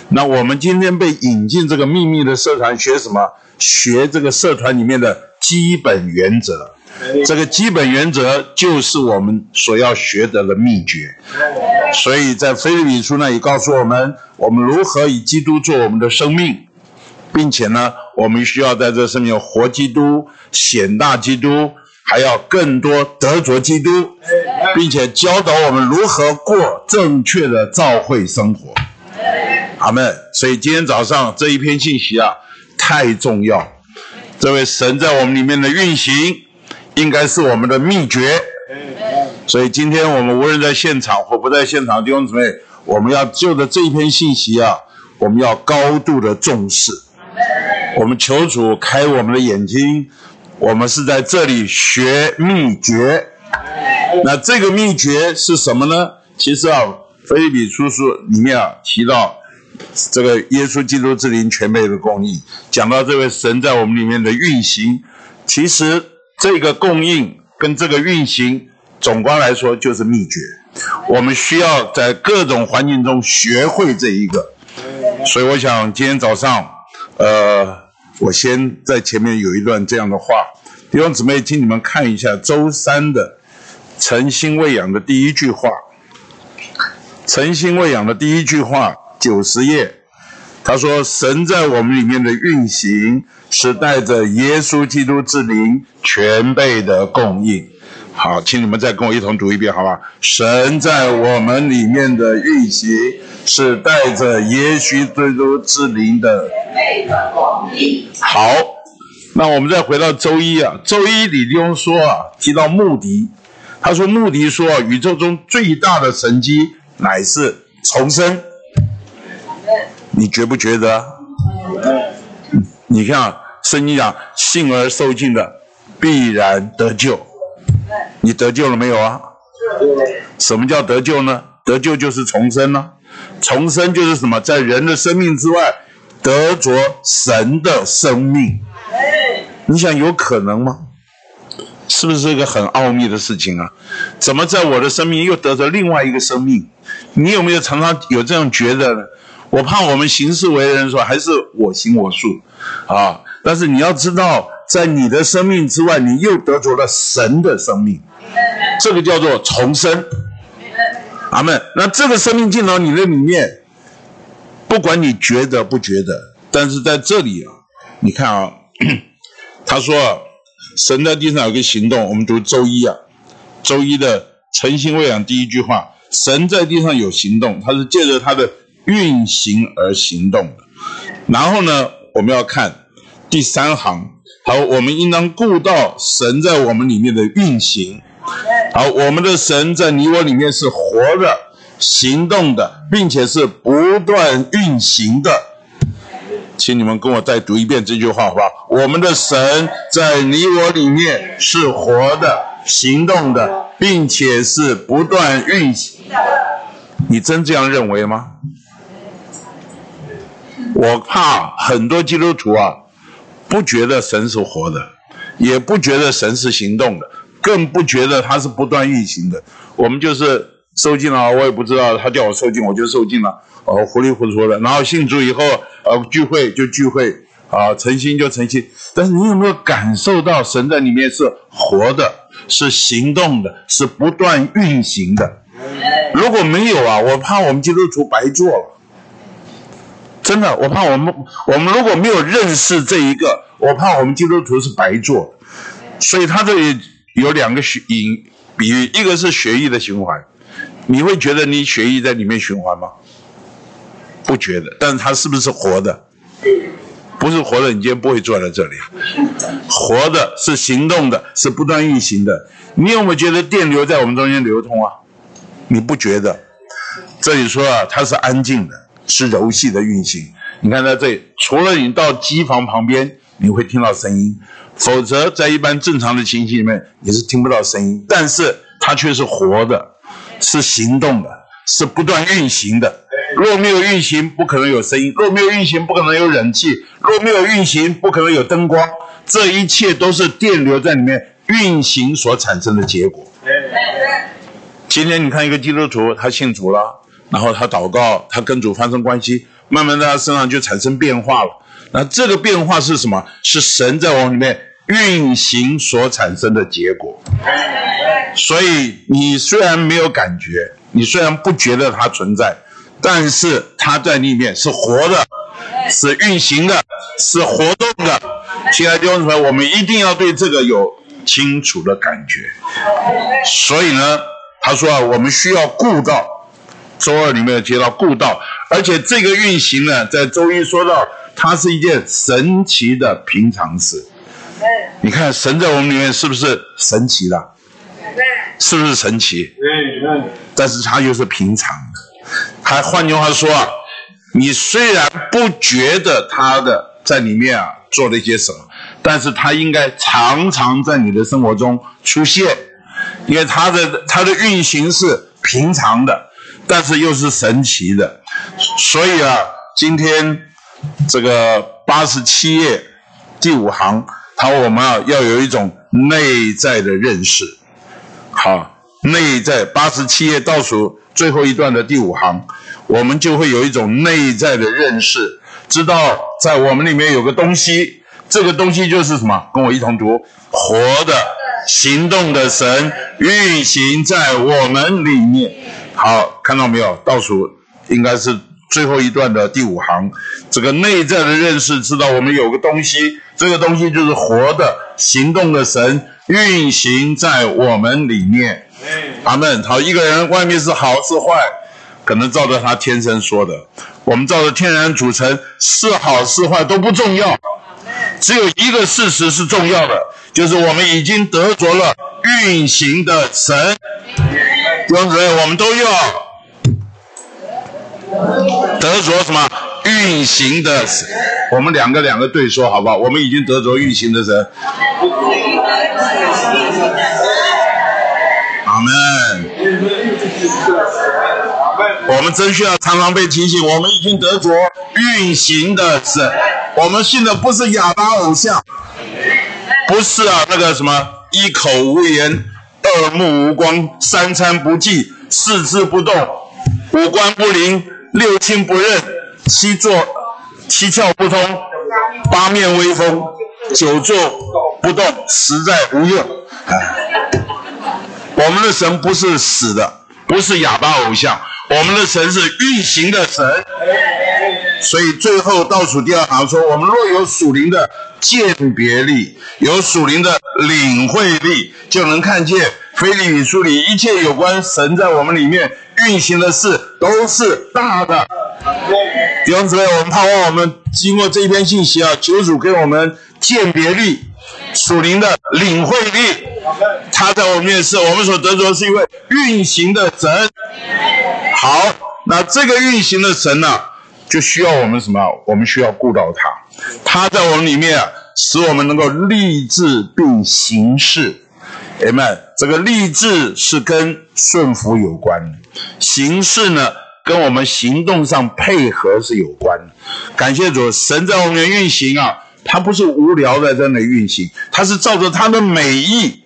那我们今天被引进这个秘密的社团，学什么？学这个社团里面的基本原则。这个基本原则就是我们所要学得的秘诀。所以在菲律比书那里告诉我们，我们如何以基督做我们的生命。并且呢，我们需要在这上面活基督、显大基督，还要更多得着基督，并且教导我们如何过正确的教会生活。阿门。所以今天早上这一篇信息啊，太重要。这位神在我们里面的运行，应该是我们的秘诀。所以今天我们无论在现场或不在现场，弟兄姊妹，我们要就着这一篇信息啊，我们要高度的重视。我们求主开我们的眼睛，我们是在这里学秘诀。那这个秘诀是什么呢？其实啊，菲利比书书里面啊提到这个耶稣基督之灵全备的供应，讲到这位神在我们里面的运行。其实这个供应跟这个运行，总观来说就是秘诀。我们需要在各种环境中学会这一个。所以我想今天早上。呃，我先在前面有一段这样的话，弟兄姊妹，请你们看一下周三的诚心喂养的第一句话。诚心喂养的第一句话，九十页，他说：“神在我们里面的运行，是带着耶稣基督之灵全备的供应。”好，请你们再跟我一同读一遍，好吧？神在我们里面的运行。是带着耶稣基督之灵的。好，那我们再回到周一啊，周一李弟兄说啊，提到穆迪，他说穆迪说，宇宙中最大的神机乃是重生。你觉不觉得？你看啊圣经讲，信而受尽的必然得救。你得救了没有啊？什么叫得救呢？得救就是重生呢。重生就是什么？在人的生命之外，得着神的生命。你想有可能吗？是不是一个很奥秘的事情啊？怎么在我的生命又得着另外一个生命？你有没有常常有这样觉得呢？我怕我们行事为人说还是我行我素啊。但是你要知道，在你的生命之外，你又得着了神的生命，这个叫做重生。阿门。那这个生命进到你的里面，不管你觉得不觉得，但是在这里啊，你看啊，他说神在地上有个行动，我们读周一啊，周一的诚心喂养第一句话，神在地上有行动，他是借着他的运行而行动的。然后呢，我们要看第三行，好，我们应当顾到神在我们里面的运行。好，我们的神在你我里面是活的、行动的，并且是不断运行的。请你们跟我再读一遍这句话，好吧？我们的神在你我里面是活的、行动的，并且是不断运行的。你真这样认为吗？我怕很多基督徒啊，不觉得神是活的，也不觉得神是行动的。更不觉得它是不断运行的，我们就是受尽了，我也不知道他叫我受尽，我就受尽了，哦，糊里糊涂的。然后信主以后，呃，聚会就聚会，啊，诚心就诚心。但是你有没有感受到神在里面是活的，是行动的，是不断运行的？如果没有啊，我怕我们基督徒白做了。真的，我怕我们我们如果没有认识这一个，我怕我们基督徒是白做。所以他这里有两个血引比喻，一个是血液的循环，你会觉得你血液在里面循环吗？不觉得，但是它是不是活的？不是活的，你今天不会坐在这里。活的是行动的，是不断运行的。你有没有觉得电流在我们中间流通啊？你不觉得？这里说啊，它是安静的，是柔细的运行。你看在这里，除了你到机房旁边，你会听到声音，否则在一般正常的情形里面，你是听不到声音。但是它却是活的，是行动的，是不断运行的。若没有运行，不可能有声音；若没有运行，不可能有冷气；若没有运行，不可能有灯光。这一切都是电流在里面运行所产生的结果。今天你看一个基督徒，他信主了，然后他祷告，他跟主发生关系，慢慢在他身上就产生变化了。那这个变化是什么？是神在我里面运行所产生的结果。所以你虽然没有感觉，你虽然不觉得它存在。但是它在里面是活的，是运行的，是活动的。亲爱的弟兄姊妹，我们一定要对这个有清楚的感觉。所以呢，他说啊，我们需要顾到周二里面提到故道，而且这个运行呢，在周一说到，它是一件神奇的平常事。你看神在我们里面是不是神奇的？是不是神奇？但是它又是平常的。还换句话说啊，你虽然不觉得他的在里面啊做了一些什么，但是他应该常常在你的生活中出现，因为他的他的运行是平常的，但是又是神奇的，所以啊，今天这个八十七页第五行，他我们啊要有一种内在的认识，好，内在八十七页倒数最后一段的第五行。我们就会有一种内在的认识，知道在我们里面有个东西，这个东西就是什么？跟我一同读：活的、行动的神运行在我们里面。好，看到没有？倒数应该是最后一段的第五行。这个内在的认识，知道我们有个东西，这个东西就是活的、行动的神运行在我们里面。阿门。好，一个人外面是好是坏？可能照着他天生说的，我们照着天然组成，是好是坏都不重要，只有一个事实是重要的，就是我们已经得着了运行的神。弟兄姊妹，我们都要得着什么运行的？我们两个两个对说，好不好？我们已经得着运行的神。阿门。我们真需要常常被提醒，我们已经得着运行的神。我们信的不是哑巴偶像，不是啊那个什么一口无言、二目无光、三餐不济、四肢不动、五官不灵、六亲不认、七坐七窍不通、八面威风、久坐不动，实在无用。我们的神不是死的，不是哑巴偶像。我们的神是运行的神，所以最后倒数第二行说：我们若有属灵的鉴别力，有属灵的领会力，就能看见腓立比书里一切有关神在我们里面运行的事都是大的。弟兄姊妹，我们盼望我们经过这一篇信息啊，求主给我们鉴别力、属灵的领会力。他在我们面是我们所得着是一位运行的神。好，那这个运行的神呢，就需要我们什么？我们需要顾到他，他在我们里面啊，使我们能够立志并行事。Amen。这个立志是跟顺服有关的，行事呢，跟我们行动上配合是有关的。感谢主，神在我们运行啊，他不是无聊的在那运行，他是照着他的美意，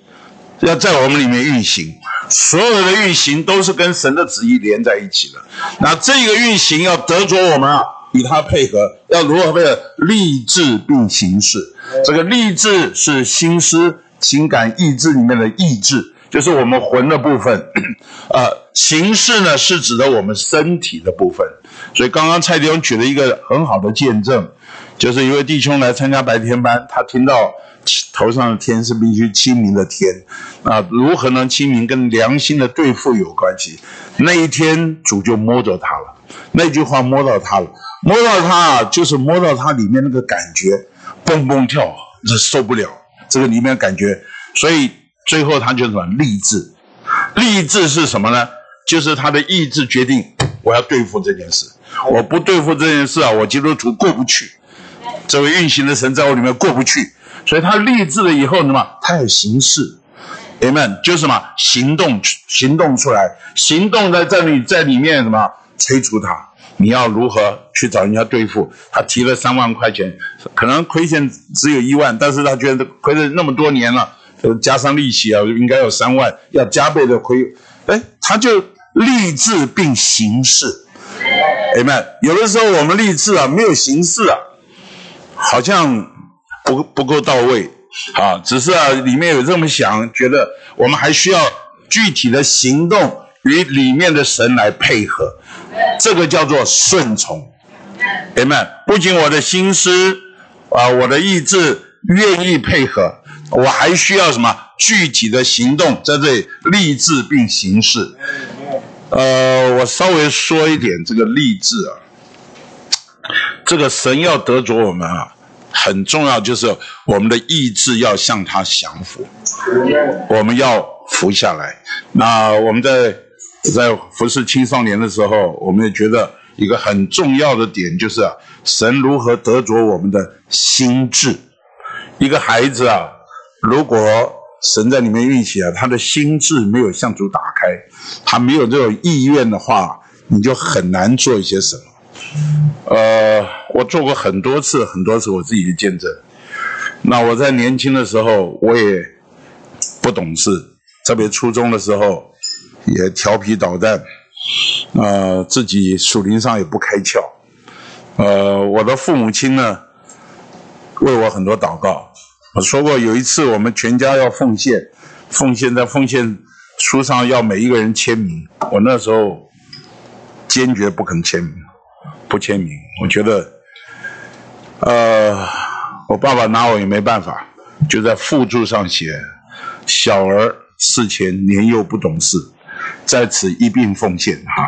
要在我们里面运行。所有的运行都是跟神的旨意连在一起的。那这个运行要得着我们啊，与他配合，要如何配合？立志并行事。这个立志是心思、情感、意志里面的意志，就是我们魂的部分，呃，形式呢是指的我们身体的部分。所以刚刚蔡弟兄举了一个很好的见证，就是一位弟兄来参加白天班，他听到头上的天是必须清明的天，啊，如何能清明？跟良心的对付有关系。那一天主就摸着他了，那句话摸到他了，摸到他啊，就是摸到他里面那个感觉，蹦蹦跳，这受不了，这个里面感觉，所以最后他就什么励志，励志是什么呢？就是他的意志决定，我要对付这件事。我不对付这件事啊，我基督徒过不去。这位运行的神在我里面过不去，所以他立志了以后，什么？他有形式，amen，就是什么？行动，行动出来，行动在这里，在里面什么？催促他，你要如何去找人家对付？他提了三万块钱，可能亏欠只有一万，但是他觉得亏了那么多年了，加上利息啊，应该有三万，要加倍的亏。哎，他就立志并行事。哎们，有的时候我们立志啊，没有行事啊，好像不不够到位啊。只是啊，里面有这么想，觉得我们还需要具体的行动与里面的神来配合，这个叫做顺从。哎们，不仅我的心思啊，我的意志愿意配合，我还需要什么具体的行动在这里立志并行事。呃，我稍微说一点这个励志啊，这个神要得着我们啊，很重要，就是我们的意志要向他降服，我们要服下来。那我们在在服侍青少年的时候，我们也觉得一个很重要的点就是，神如何得着我们的心智。一个孩子啊，如果神在里面运行啊，他的心智没有向主打开，他没有这种意愿的话，你就很难做一些什么。呃，我做过很多次，很多次我自己的见证。那我在年轻的时候，我也不懂事，特别初中的时候也调皮捣蛋，呃，自己属灵上也不开窍。呃，我的父母亲呢，为我很多祷告。我说过，有一次我们全家要奉献，奉献在奉献书上要每一个人签名。我那时候坚决不肯签名，不签名。我觉得，呃，我爸爸拿我也没办法，就在附注上写：“小儿事前年幼不懂事，在此一并奉献。”哈，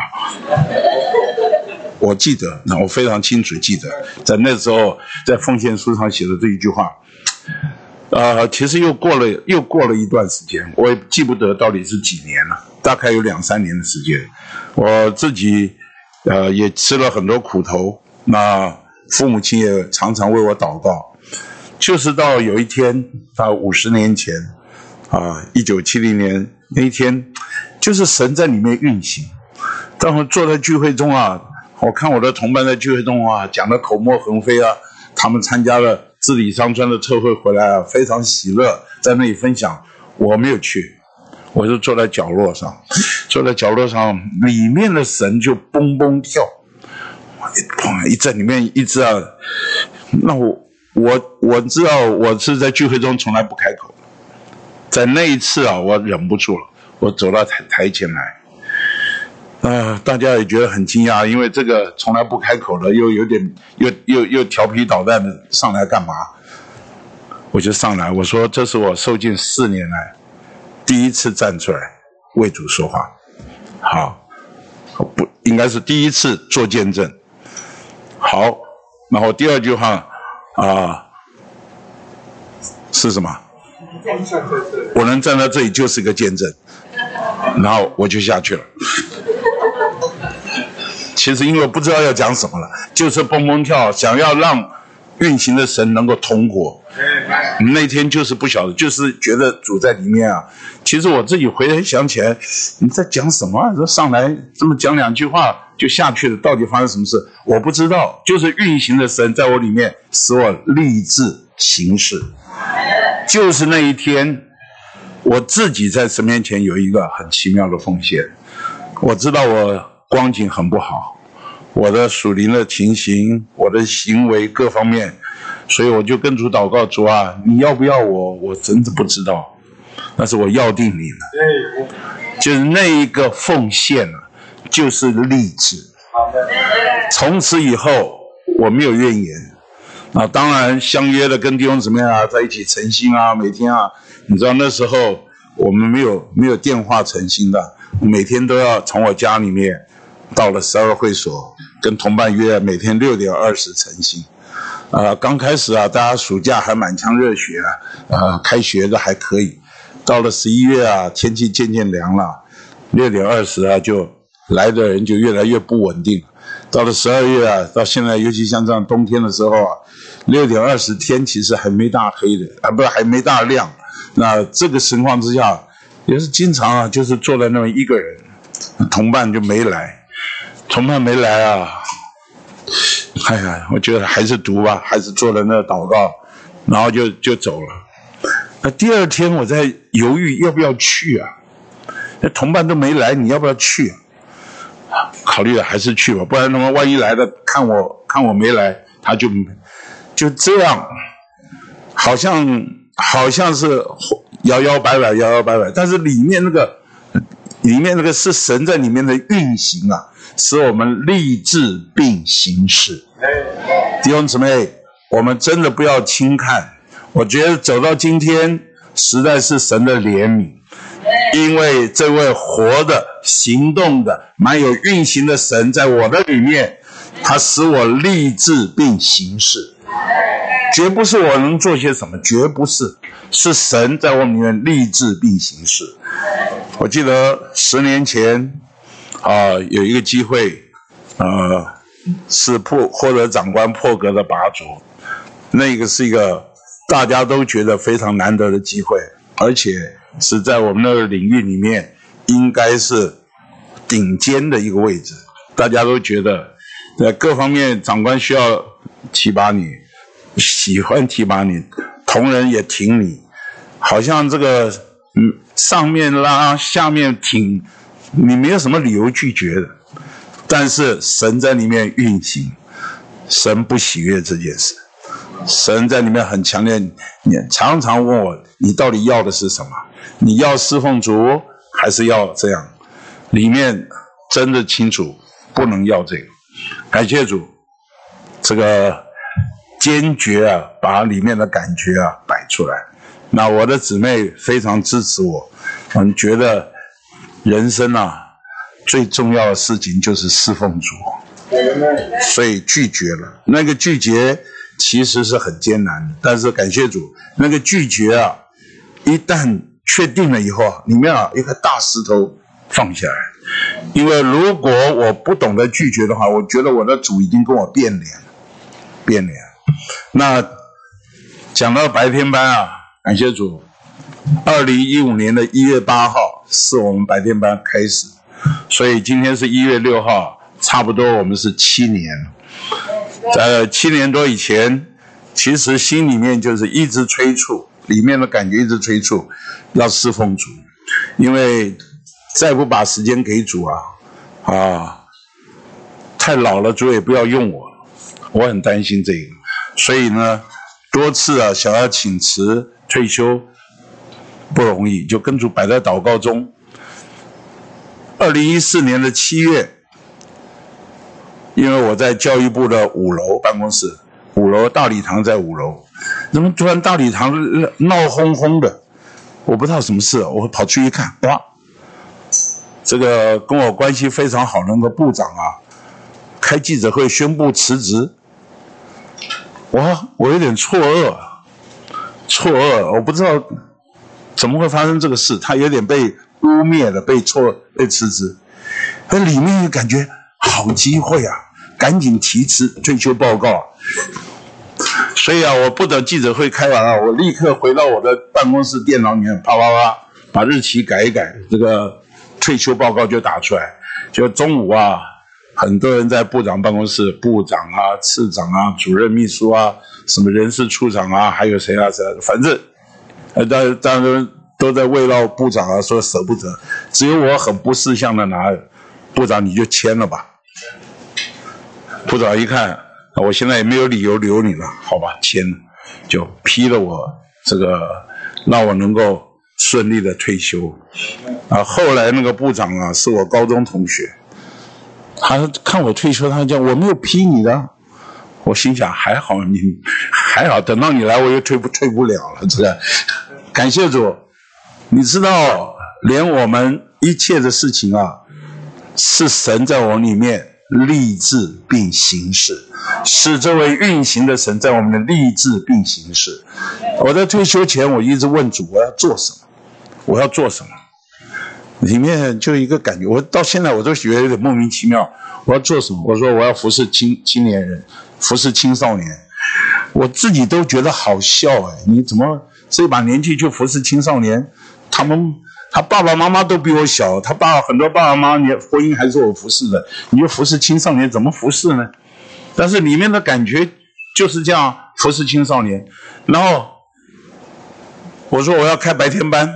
我记得，那我非常清楚记得，在那时候在奉献书上写的这一句话。呃，其实又过了又过了一段时间，我也记不得到底是几年了，大概有两三年的时间。我自己呃也吃了很多苦头，那父母亲也常常为我祷告。就是到有一天，到五十年前啊，一九七零年那一天，就是神在里面运行。当我坐在聚会中啊，我看我的同伴在聚会中啊讲的口沫横飞啊，他们参加了。自李商专的特会回来啊，非常喜乐，在那里分享。我没有去，我就坐在角落上，坐在角落上，里面的神就蹦蹦跳，一砰一在里面一直啊。那我我我知道我是在聚会中从来不开口，在那一次啊，我忍不住了，我走到台台前来。啊，大家也觉得很惊讶，因为这个从来不开口的，又有点又又又调皮捣蛋的上来干嘛？我就上来，我说这是我受尽四年来第一次站出来为主说话，好，不应该是第一次做见证。好，然后第二句话啊是什么？我能站在这里就是个见证，然后我就下去了。其实因为我不知道要讲什么了，就是蹦蹦跳，想要让运行的神能够通过。那天就是不晓得，就是觉得主在里面啊。其实我自己回来想起来，你在讲什么？这上来这么讲两句话就下去了，到底发生什么事？我不知道。就是运行的神在我里面，使我立志行事。就是那一天，我自己在神面前有一个很奇妙的奉献。我知道我光景很不好。我的属灵的情形，我的行为各方面，所以我就跟主祷告主啊，你要不要我？我真的不知道。但是我要定你了。就是那一个奉献啊，就是励志。从此以后我没有怨言。啊，当然相约的跟弟兄姊妹啊在一起诚心啊，每天啊，你知道那时候我们没有没有电话诚心的，每天都要从我家里面到了十二会所，跟同伴约每天六点二十诚心。啊，刚开始啊，大家暑假还满腔热血啊，啊，开学的还可以。到了十一月啊，天气渐渐凉了，六点二十啊，就来的人就越来越不稳定。到了十二月啊，到现在，尤其像这样冬天的时候啊，六点二十天其实还没大黑的，啊，不是还没大亮。那这个情况之下，也是经常啊，就是坐在那么一个人，同伴就没来，同伴没来啊。哎呀，我觉得还是读吧，还是坐在那祷告，然后就就走了。那第二天我在犹豫要不要去啊？那同伴都没来，你要不要去？考虑了还是去吧，不然的话，万一来了看我看我没来，他就就这样，好像好像是摇摇摆摆，摇摇摆摆，但是里面那个里面那个是神在里面的运行啊，使我们立志并行事。弟兄姊妹，我们真的不要轻看。我觉得走到今天，实在是神的怜悯，因为这位活的、行动的、蛮有运行的神在我的里面，他使我立志并行事。绝不是我能做些什么，绝不是，是神在我里面立志并行事。我记得十年前啊，有一个机会，呃。是破获得长官破格的拔擢，那个是一个大家都觉得非常难得的机会，而且是在我们那个领域里面应该是顶尖的一个位置，大家都觉得在各方面长官需要提拔你，喜欢提拔你，同仁也挺你，好像这个嗯上面拉下面挺，你没有什么理由拒绝的。但是神在里面运行，神不喜悦这件事。神在里面很强烈，你常常问我：你到底要的是什么？你要侍奉主，还是要这样？里面真的清楚，不能要这个。感谢主，这个坚决啊，把里面的感觉啊摆出来。那我的姊妹非常支持我，嗯，觉得人生啊。最重要的事情就是侍奉主，所以拒绝了。那个拒绝其实是很艰难的，但是感谢主，那个拒绝啊，一旦确定了以后啊，里面啊一个大石头放下来。因为如果我不懂得拒绝的话，我觉得我的主已经跟我变脸，变脸。那讲到白天班啊，感谢主，二零一五年的一月八号是我们白天班开始。所以今天是一月六号，差不多我们是七年，在七年多以前，其实心里面就是一直催促，里面的感觉一直催促，要侍奉主，因为再不把时间给主啊，啊，太老了，主也不要用我，我很担心这个，所以呢，多次啊想要请辞退休，不容易，就跟主摆在祷告中。二零一四年的七月，因为我在教育部的五楼办公室，五楼大礼堂在五楼，怎么突然大礼堂闹哄哄的？我不知道什么事，我跑去一看，哇，这个跟我关系非常好的那个部长啊，开记者会宣布辞职，我我有点错愕，错愕，我不知道怎么会发生这个事，他有点被。污蔑了，被错被辞职，那里面感觉好机会啊，赶紧提辞退休报告。所以啊，我不等记者会开完了，我立刻回到我的办公室电脑里面，啪啪啪把日期改一改，这个退休报告就打出来。就中午啊，很多人在部长办公室，部长啊、次长啊、主任秘书啊、什么人事处长啊，还有谁啊谁，反正呃，当当然。都在慰劳部长啊，说舍不得，只有我很不识相的拿，部长你就签了吧。部长一看，我现在也没有理由留你了，好吧，签，就批了我这个，让我能够顺利的退休。啊，后来那个部长啊，是我高中同学，他看我退休，他讲我没有批你的，我心想还好你还好，等到你来我又退不退不了了，这个感谢主，你知道，连我们一切的事情啊，是神在我里面立志并行事，是这位运行的神在我们的立志并行事。我在退休前，我一直问主我要做什么，我要做什么。里面就一个感觉，我到现在我都觉得有点莫名其妙。我要做什么？我说我要服侍青青年人，服侍青少年。我自己都觉得好笑哎！你怎么这把年纪就服侍青少年？他们他爸爸妈妈都比我小，他爸很多爸爸妈妈你婚姻还是我服侍的，你就服侍青少年怎么服侍呢？但是里面的感觉就是这样服侍青少年。然后我说我要开白天班，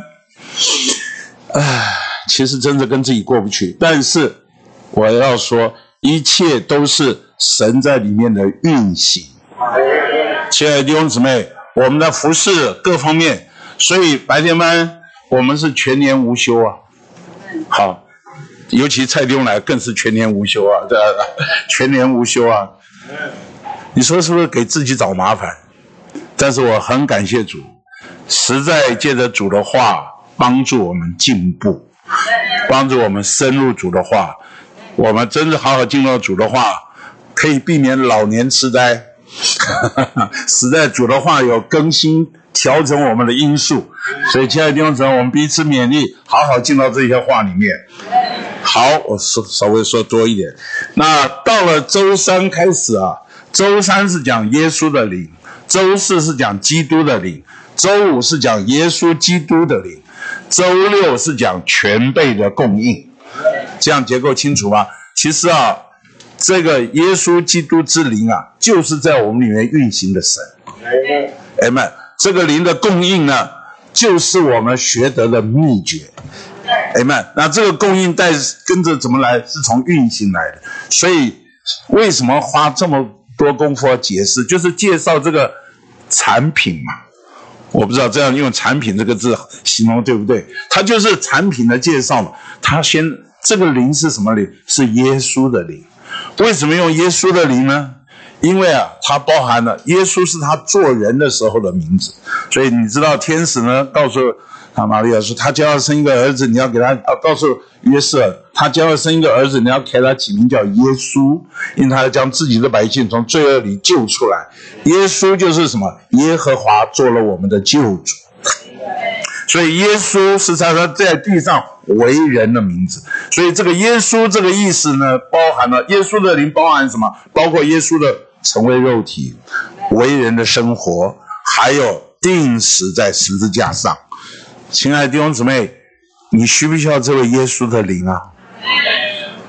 唉。其实真的跟自己过不去，但是我要说，一切都是神在里面的运行。亲爱的弟兄姊妹，我们的服饰各方面，所以白天班我们是全年无休啊。好，尤其蔡弟兄来更是全年无休啊，对吧？全年无休啊。你说是不是给自己找麻烦？但是我很感谢主，实在借着主的话帮助我们进步。帮助我们深入主的话，我们真的好好进入主的话，可以避免老年痴呆。实在主的话有更新调整我们的因素，所以亲爱的弟兄姊妹，我们彼此勉励，好好进到这些话里面。好，我说稍微说多一点。那到了周三开始啊，周三是讲耶稣的灵，周四是讲基督的灵，周五是讲耶稣基督的灵。周六是讲全备的供应，这样结构清楚吗？其实啊，这个耶稣基督之灵啊，就是在我们里面运行的神。哎们，这个灵的供应呢，就是我们学得的秘诀。哎，那这个供应带跟着怎么来？是从运行来的。所以为什么花这么多功夫解释？就是介绍这个产品嘛。我不知道这样用“产品”这个字形容对不对？它就是产品的介绍嘛。它先这个灵是什么灵？是耶稣的灵。为什么用耶稣的灵呢？因为啊，它包含了耶稣是他做人的时候的名字。所以你知道天使呢告诉。他玛利亚说：“他将要生一个儿子，你要给他啊，告诉约瑟，他将要生一个儿子，你要给他起名叫耶稣，因为他要将自己的百姓从罪恶里救出来。耶稣就是什么？耶和华做了我们的救主，所以耶稣是在他在地上为人的名字。所以这个耶稣这个意思呢，包含了耶稣的灵，包含什么？包括耶稣的成为肉体、为人的生活，还有定死在十字架上。”亲爱的弟兄姊妹，你需不需要这位耶稣的灵啊？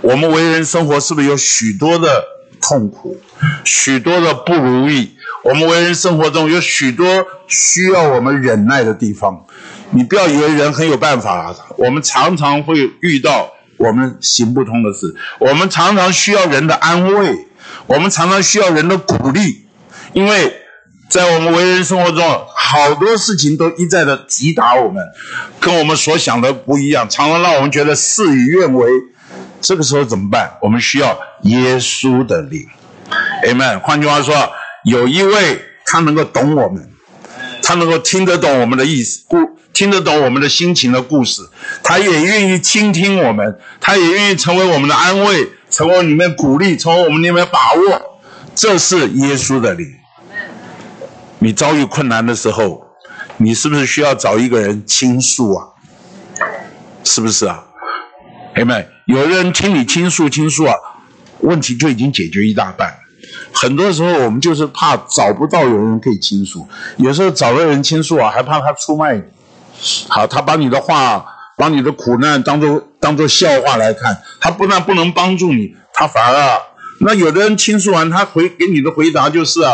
我们为人生活是不是有许多的痛苦，许多的不如意？我们为人生活中有许多需要我们忍耐的地方。你不要以为人很有办法，我们常常会遇到我们行不通的事，我们常常需要人的安慰，我们常常需要人的鼓励，因为。在我们为人生活中，好多事情都一再的击打我们，跟我们所想的不一样，常常让我们觉得事与愿违。这个时候怎么办？我们需要耶稣的灵，Amen。换句话说，有一位他能够懂我们，他能够听得懂我们的意思，故听得懂我们的心情的故事，他也愿意倾听我们，他也愿意成为我们的安慰，成为里面鼓励，成为我们里面把握。这是耶稣的灵。你遭遇困难的时候，你是不是需要找一个人倾诉啊？是不是啊？朋友们，有人听你倾诉倾诉啊，问题就已经解决一大半。很多时候我们就是怕找不到有人可以倾诉，有时候找了人倾诉啊，还怕他出卖你。好，他把你的话、把你的苦难当做当做笑话来看，他不但不能帮助你，他反而，那有的人倾诉完，他回给你的回答就是啊。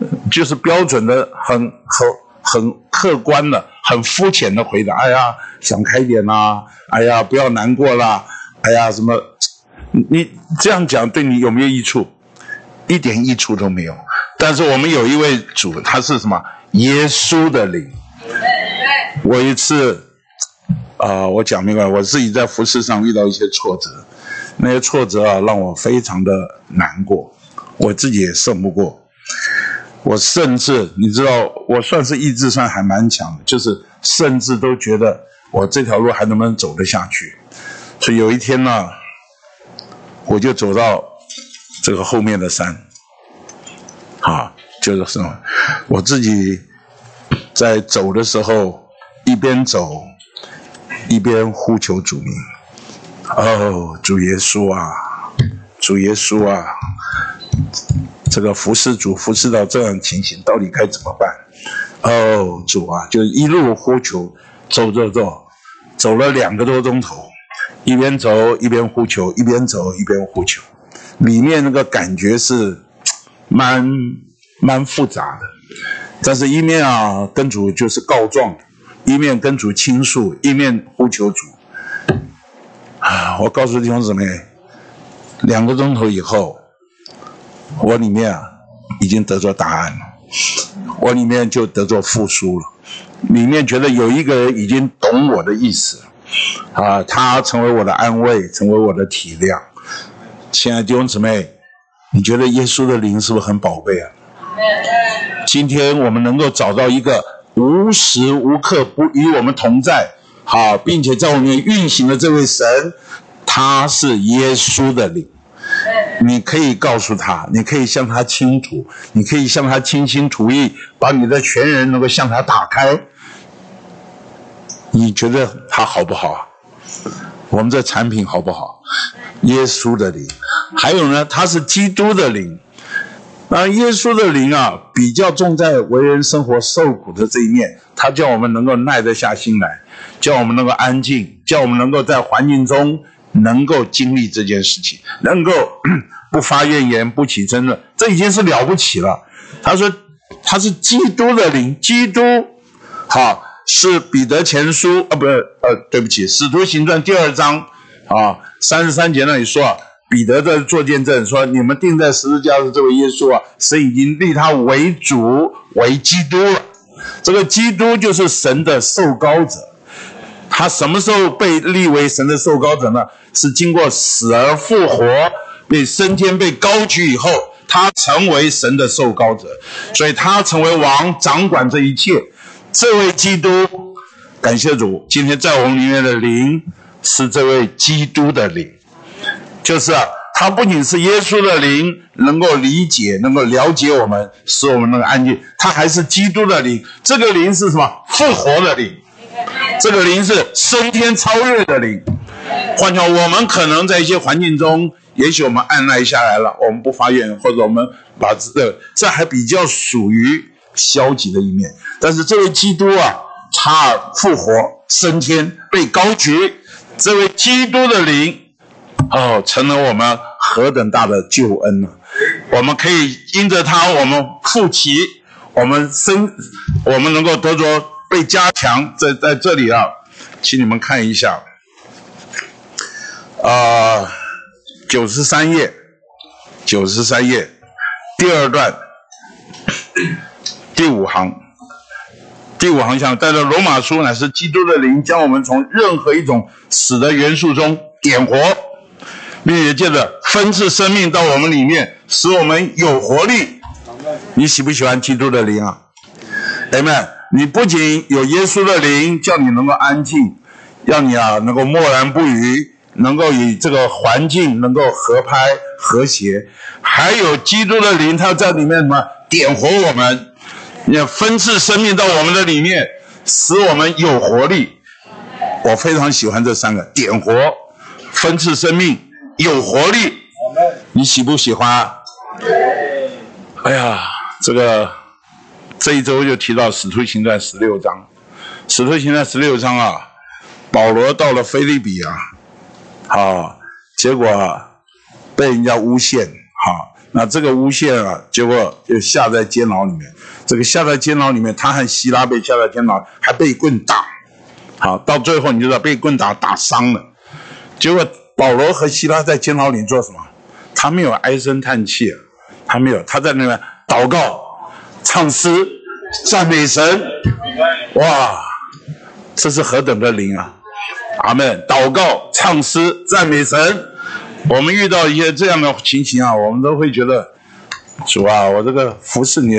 就是标准的、很、很、很客观的、很肤浅的回答。哎呀，想开点啦！哎呀，不要难过啦！哎呀，什么？你这样讲对你有没有益处？一点益处都没有。但是我们有一位主，他是什么？耶稣的灵。我一次，啊，我讲明白，我自己在服饰上遇到一些挫折，那些挫折啊，让我非常的难过，我自己也胜不过。我甚至，你知道，我算是意志上还蛮强的，就是甚至都觉得我这条路还能不能走得下去。所以有一天呢，我就走到这个后面的山，啊，就是什么，我自己在走的时候，一边走一边呼求主名，哦，主耶稣啊，主耶稣啊。这个服侍主服侍到这样情形，到底该怎么办？哦，主啊，就一路呼求，走走走，走了两个多钟头，一边走一边呼求，一边走一边呼求，里面那个感觉是蛮蛮复杂的。但是，一面啊跟主就是告状，一面跟主倾诉，一面呼求主。啊，我告诉弟兄姊妹，两个钟头以后。我里面啊，已经得着答案了，我里面就得着复苏了，里面觉得有一个人已经懂我的意思，啊，他成为我的安慰，成为我的体谅。亲爱的弟兄姊妹，你觉得耶稣的灵是不是很宝贝啊？今天我们能够找到一个无时无刻不与我们同在，好，并且在我们运行的这位神，他是耶稣的灵。你可以告诉他，你可以向他倾吐，你可以向他倾心吐意，把你的全人能够向他打开。你觉得他好不好？我们这产品好不好？耶稣的灵，还有呢，他是基督的灵。那耶稣的灵啊，比较重在为人生活受苦的这一面，他叫我们能够耐得下心来，叫我们能够安静，叫我们能够在环境中。能够经历这件事情，能够 不发怨言、不起争论，这已经是了不起了。他说他是基督的灵，基督好是彼得前书啊，不是呃，对不起，使徒行传第二章啊三十三节那里说啊，彼得在做见证说，你们钉在十字架的这位耶稣啊，神已经立他为主为基督了。这个基督就是神的受膏者。他什么时候被立为神的受膏者呢？是经过死而复活，被升天、被高举以后，他成为神的受膏者，所以他成为王，掌管这一切。这位基督，感谢主，今天在我们里面的灵是这位基督的灵，就是，他不仅是耶稣的灵，能够理解、能够了解我们，使我们能够安静，他还是基督的灵。这个灵是什么？复活的灵。这个灵是升天超越的灵，换句话我们可能在一些环境中，也许我们按耐下来了，我们不发愿，或者我们把这这还比较属于消极的一面。但是这位基督啊，他复活升天被高举，这位基督的灵哦，成了我们何等大的救恩呢？我们可以因着他，我们复起，我们生，我们能够得着。被加强在在这里啊，请你们看一下，啊，九十三页，九十三页，第二段，第五行，第五行像带着罗马书乃是基督的灵，将我们从任何一种死的元素中点活，并且借着分赐生命到我们里面，使我们有活力。你喜不喜欢基督的灵啊？Amen。你不仅有耶稣的灵，叫你能够安静，让你啊能够默然不语，能够与这个环境能够合拍和谐，还有基督的灵，他在里面什么点活我们，要分赐生命到我们的里面，使我们有活力。我非常喜欢这三个：点活、分赐生命、有活力。你喜不喜欢？哎呀，这个。这一周就提到《使徒行传》十六章，《使徒行传》十六章啊，保罗到了菲利比啊，好，结果被人家诬陷，好，那这个诬陷啊，结果就下在监牢里面。这个下在监牢里面，他和希拉被下在监牢，还被棍打，好，到最后你知道被棍打打伤了。结果保罗和希拉在监牢里做什么？他没有唉声叹气，他没有，他在那边祷告。唱诗赞美神，哇！这是何等的灵啊！阿门。祷告、唱诗、赞美神。我们遇到一些这样的情形啊，我们都会觉得主啊，我这个服侍你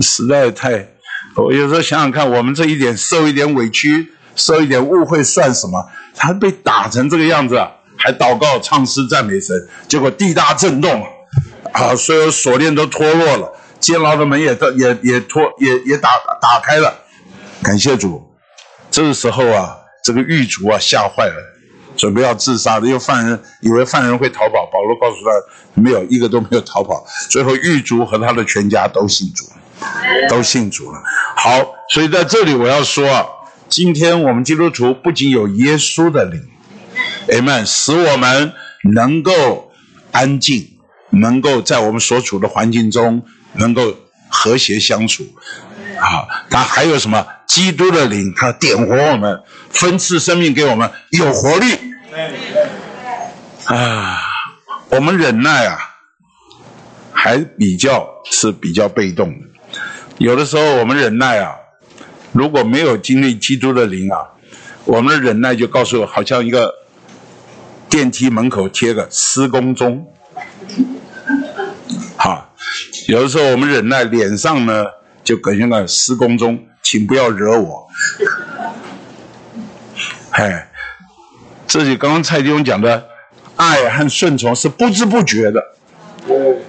实在太……我有时候想想看，我们这一点受一点委屈、受一点误会算什么？他被打成这个样子，还祷告、唱诗、赞美神，结果地大震动啊，所有锁链都脱落了，监牢的门也也也脱也也打打开了。感谢主，这个时候啊，这个狱卒啊吓坏了。准备要自杀的，因为犯人以为犯人会逃跑，保罗告诉他没有一个都没有逃跑。最后狱卒和他的全家都信主，都信主了。好，所以在这里我要说啊，今天我们基督徒不仅有耶稣的灵，Amen，使我们能够安静，能够在我们所处的环境中能够和谐相处。啊，他还有什么？基督的灵，他点活我们，分赐生命给我们，有活力。啊，我们忍耐啊，还比较是比较被动的。有的时候我们忍耐啊，如果没有经历基督的灵啊，我们的忍耐就告诉我，好像一个电梯门口贴个施工中。好，有的时候我们忍耐，脸上呢。就搁现在施工中，请不要惹我。哎，这就刚刚蔡弟兄讲的爱和顺从是不知不觉的，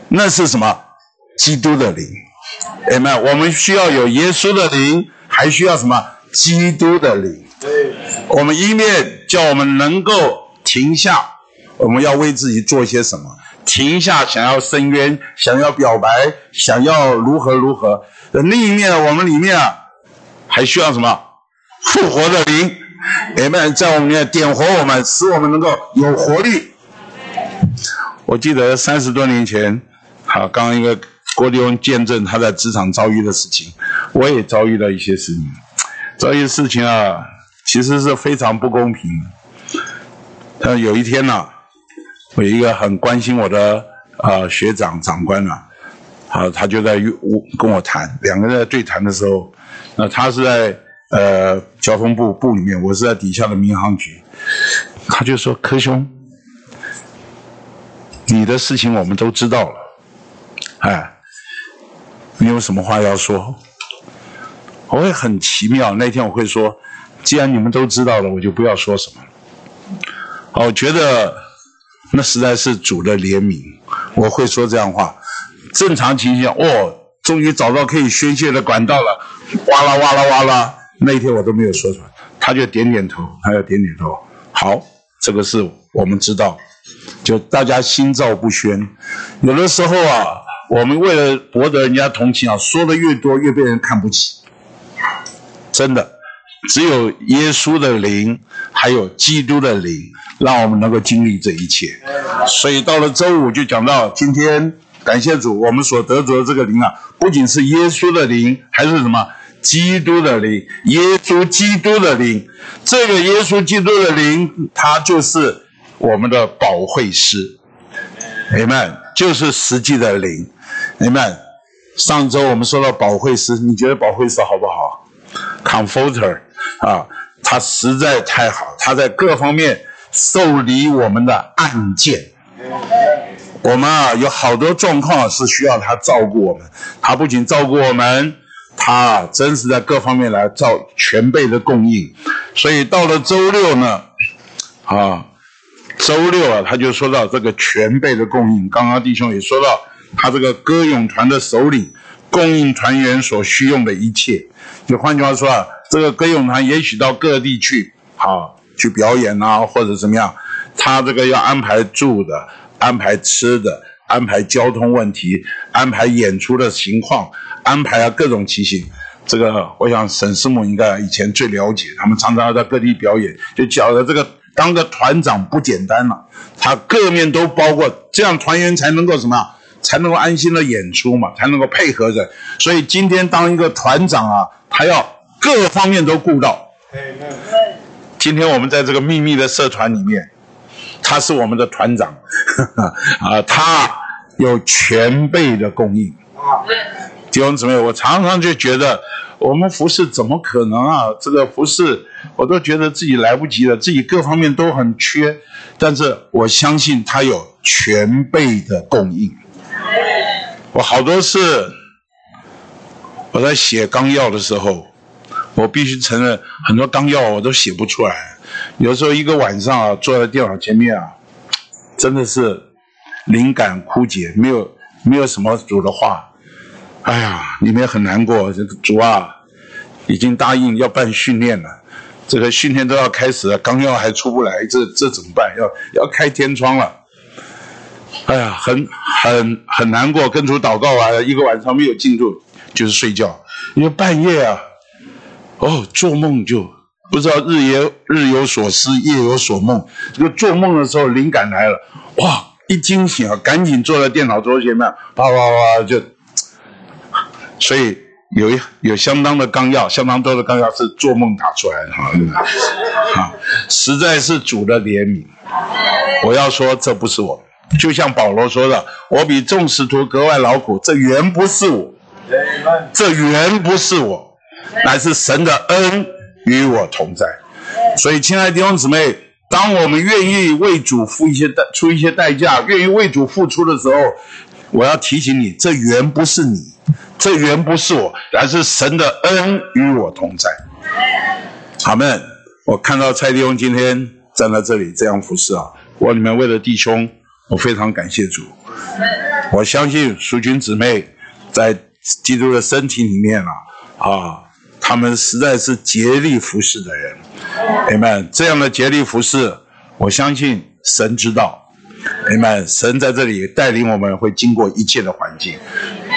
那是什么？基督的灵，哎们，我们需要有耶稣的灵，还需要什么？基督的灵。我们一面叫我们能够停下，我们要为自己做些什么？停下，想要伸冤，想要表白，想要如何如何。另一面，我们里面啊，还需要什么？复活的灵，也们在我们里面点活我们，使我们能够有活力。我记得三十多年前，好，刚刚一个郭立翁见证他在职场遭遇的事情，我也遭遇了一些事情。遭遇事情啊，其实是非常不公平的。他有一天呢，我一个很关心我的啊学长长官啊。好，他就在我跟我谈，两个人在对谈的时候，那他是在呃交通部部里面，我是在底下的民航局，他就说：“柯兄，你的事情我们都知道了，哎，你有什么话要说？”我会很奇妙，那天我会说：“既然你们都知道了，我就不要说什么了。”我觉得那实在是主的怜悯，我会说这样话。正常情形，哦，终于找到可以宣泄的管道了，哇啦哇啦哇啦！那一天我都没有说出来，他就点点头，他要点点头。好，这个是我们知道，就大家心照不宣。有的时候啊，我们为了博得人家同情啊，说的越多越被人看不起。真的，只有耶稣的灵，还有基督的灵，让我们能够经历这一切。所以到了周五就讲到今天。感谢主，我们所得着的这个灵啊，不仅是耶稣的灵，还是什么？基督的灵，耶稣基督的灵。这个耶稣基督的灵，它就是我们的保惠师，Amen，就是实际的灵，Amen。上周我们说到保惠师，你觉得保惠师好不好？Comforter 啊，他实在太好，他在各方面受理我们的案件。我们啊，有好多状况是需要他照顾我们。他不仅照顾我们，他真是在各方面来照全备的供应。所以到了周六呢，啊，周六啊，他就说到这个全备的供应。刚刚弟兄也说到，他这个歌咏团的首领供应团员所需用的一切。就换句话说啊，这个歌咏团也许到各地去，好去表演啊，或者怎么样，他这个要安排住的。安排吃的，安排交通问题，安排演出的情况，安排啊各种情形。这个我想沈师母应该以前最了解，他们常常要在各地表演，就觉得这个当个团长不简单了，他各面都包括，这样团员才能够什么，才能够安心的演出嘛，才能够配合着。所以今天当一个团长啊，他要各方面都顾到。今天我们在这个秘密的社团里面。他是我们的团长，啊，他有全备的供应。弟兄姊妹，我常常就觉得，我们服侍怎么可能啊？这个服侍我都觉得自己来不及了，自己各方面都很缺，但是我相信他有全备的供应。我好多次我在写纲要的时候，我必须承认很多纲要我都写不出来。有时候一个晚上啊，坐在电脑前面啊，真的是灵感枯竭，没有没有什么主的话，哎呀，里面很难过。这个主啊，已经答应要办训练了，这个训练都要开始了，纲要还出不来，这这怎么办？要要开天窗了，哎呀，很很很难过。跟主祷告完，一个晚上没有进入，就是睡觉，因为半夜啊，哦，做梦就。不知道日有日有所思，夜有所梦。这个做梦的时候，灵感来了，哇！一惊醒啊，赶紧坐在电脑桌前面，啪啪啪就。所以有一有相当的纲要，相当多的纲要是做梦打出来的哈。好，实在是主的怜悯。我要说，这不是我，就像保罗说的：“我比众使徒格外劳苦，这原不是我，这原不是我，乃是神的恩。”与我同在，所以亲爱的弟兄姊妹，当我们愿意为主付一些代出一些代价，愿意为主付出的时候，我要提醒你，这原不是你，这原不是我，乃是神的恩与我同在。好们，我看到蔡弟兄今天站在这里这样服侍啊，我里面为了弟兄，我非常感谢主。我相信属君姊妹在基督的身体里面啊，啊。他们实在是竭力服侍的人，Amen。这样的竭力服侍，我相信神知道，Amen。神在这里带领我们，会经过一切的环境。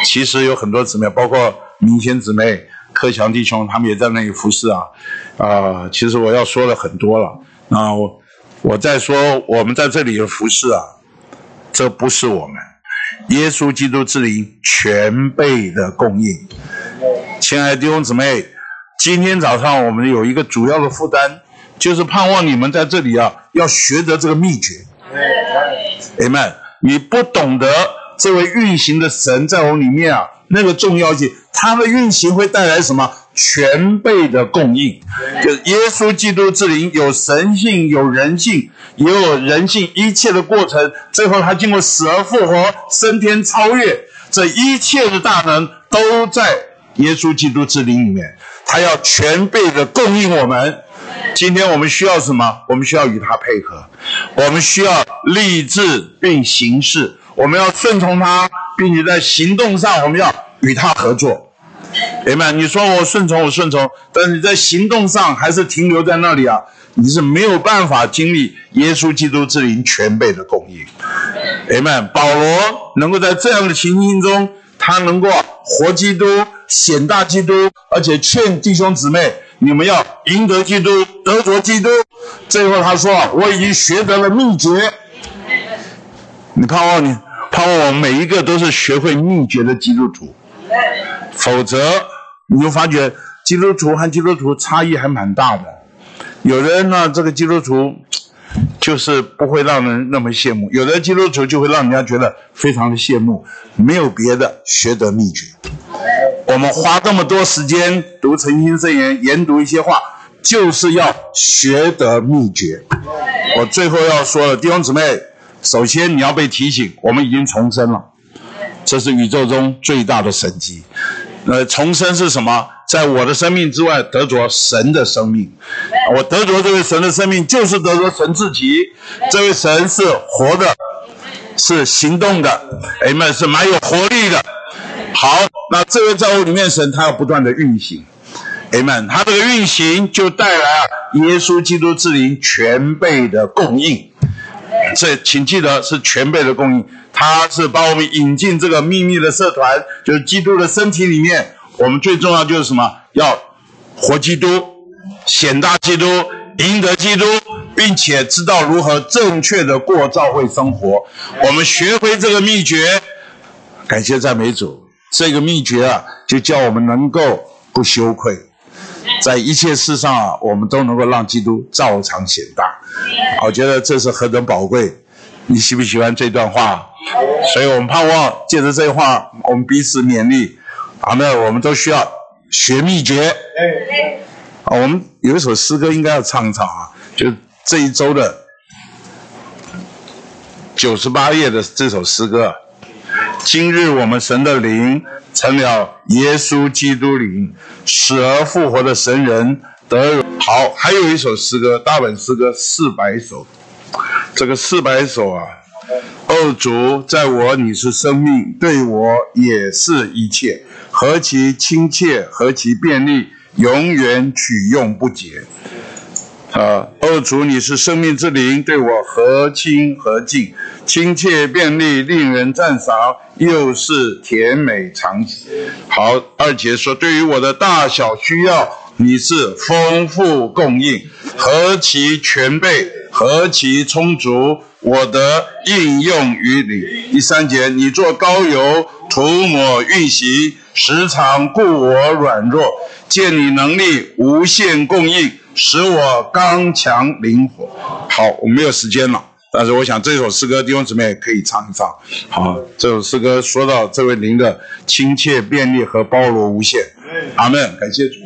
其实有很多姊妹，包括明贤姊妹、克强弟兄，他们也在那里服侍啊。啊，其实我要说的很多了。啊，我我在说，我们在这里的服侍啊，这不是我们，耶稣基督之灵全备的供应。亲爱的弟兄姊妹。今天早上我们有一个主要的负担，就是盼望你们在这里啊，要学得这个秘诀。Amen。你不懂得这位运行的神在我里面啊，那个重要性，他的运行会带来什么？全备的供应，就是耶稣基督之灵有神性，有人性，也有人性一切的过程，最后他经过死而复活，升天超越，这一切的大能都在耶稣基督之灵里面。他要全备的供应我们。今天我们需要什么？我们需要与他配合，我们需要立志并行事，我们要顺从他，并且在行动上我们要与他合作。明白？你说我顺从，我顺从，但是你在行动上还是停留在那里啊？你是没有办法经历耶稣基督之灵全备的供应。明白？保罗能够在这样的情形中。他能够活基督、显大基督，而且劝弟兄姊妹，你们要赢得基督、得着基督。最后他说：“我已经学得了秘诀。”你盼望你盼望我每一个都是学会秘诀的基督徒，否则你就发觉基督徒和基督徒差异还蛮大的。有的人呢，这个基督徒。就是不会让人那么羡慕，有的基督徒就会让人家觉得非常的羡慕。没有别的，学得秘诀。我们花这么多时间读诚心圣言，研读一些话，就是要学得秘诀。我最后要说了，弟兄姊妹，首先你要被提醒，我们已经重生了，这是宇宙中最大的神迹。呃，重生是什么？在我的生命之外得着神的生命，我得着这位神的生命，就是得着神自己。这位神是活的，是行动的，Amen，是蛮有活力的。好，那这位在我里面神，他要不断的运行，Amen，他这个运行就带来了耶稣基督之灵全备的供应。这请记得是全备的供应，他是把我们引进这个秘密的社团，就是基督的身体里面。我们最重要就是什么？要活基督，显大基督，赢得基督，并且知道如何正确的过教会生活。我们学会这个秘诀，感谢赞美主。这个秘诀啊，就叫我们能够不羞愧，在一切事上啊，我们都能够让基督照常显大。我觉得这是何等宝贵！你喜不喜欢这段话？所以我们盼望借着这话，我们彼此勉励。阿妹，我们都需要学秘诀。啊，我们有一首诗歌应该要唱一唱啊，就这一周的九十八页的这首诗歌。今日我们神的灵成了耶稣基督灵，死而复活的神人得好。还有一首诗歌，大本诗歌四百首。这个四百首啊，二主在我你是生命，对我也是一切，何其亲切，何其便利，永远取用不竭。啊，二主你是生命之灵，对我何亲何近，亲切便利，令人赞赏，又是甜美长喜。好，二节说，对于我的大小需要，你是丰富供应，何其全备，何其充足，我的应用于你。第三节，你做高油涂抹运行，时常故我软弱，见你能力无限供应。使我刚强灵活。好，我没有时间了，但是我想这首诗歌弟兄姊妹可以唱一唱。好，这首诗歌说到这位灵的亲切、便利和包罗无限。阿门，感谢主。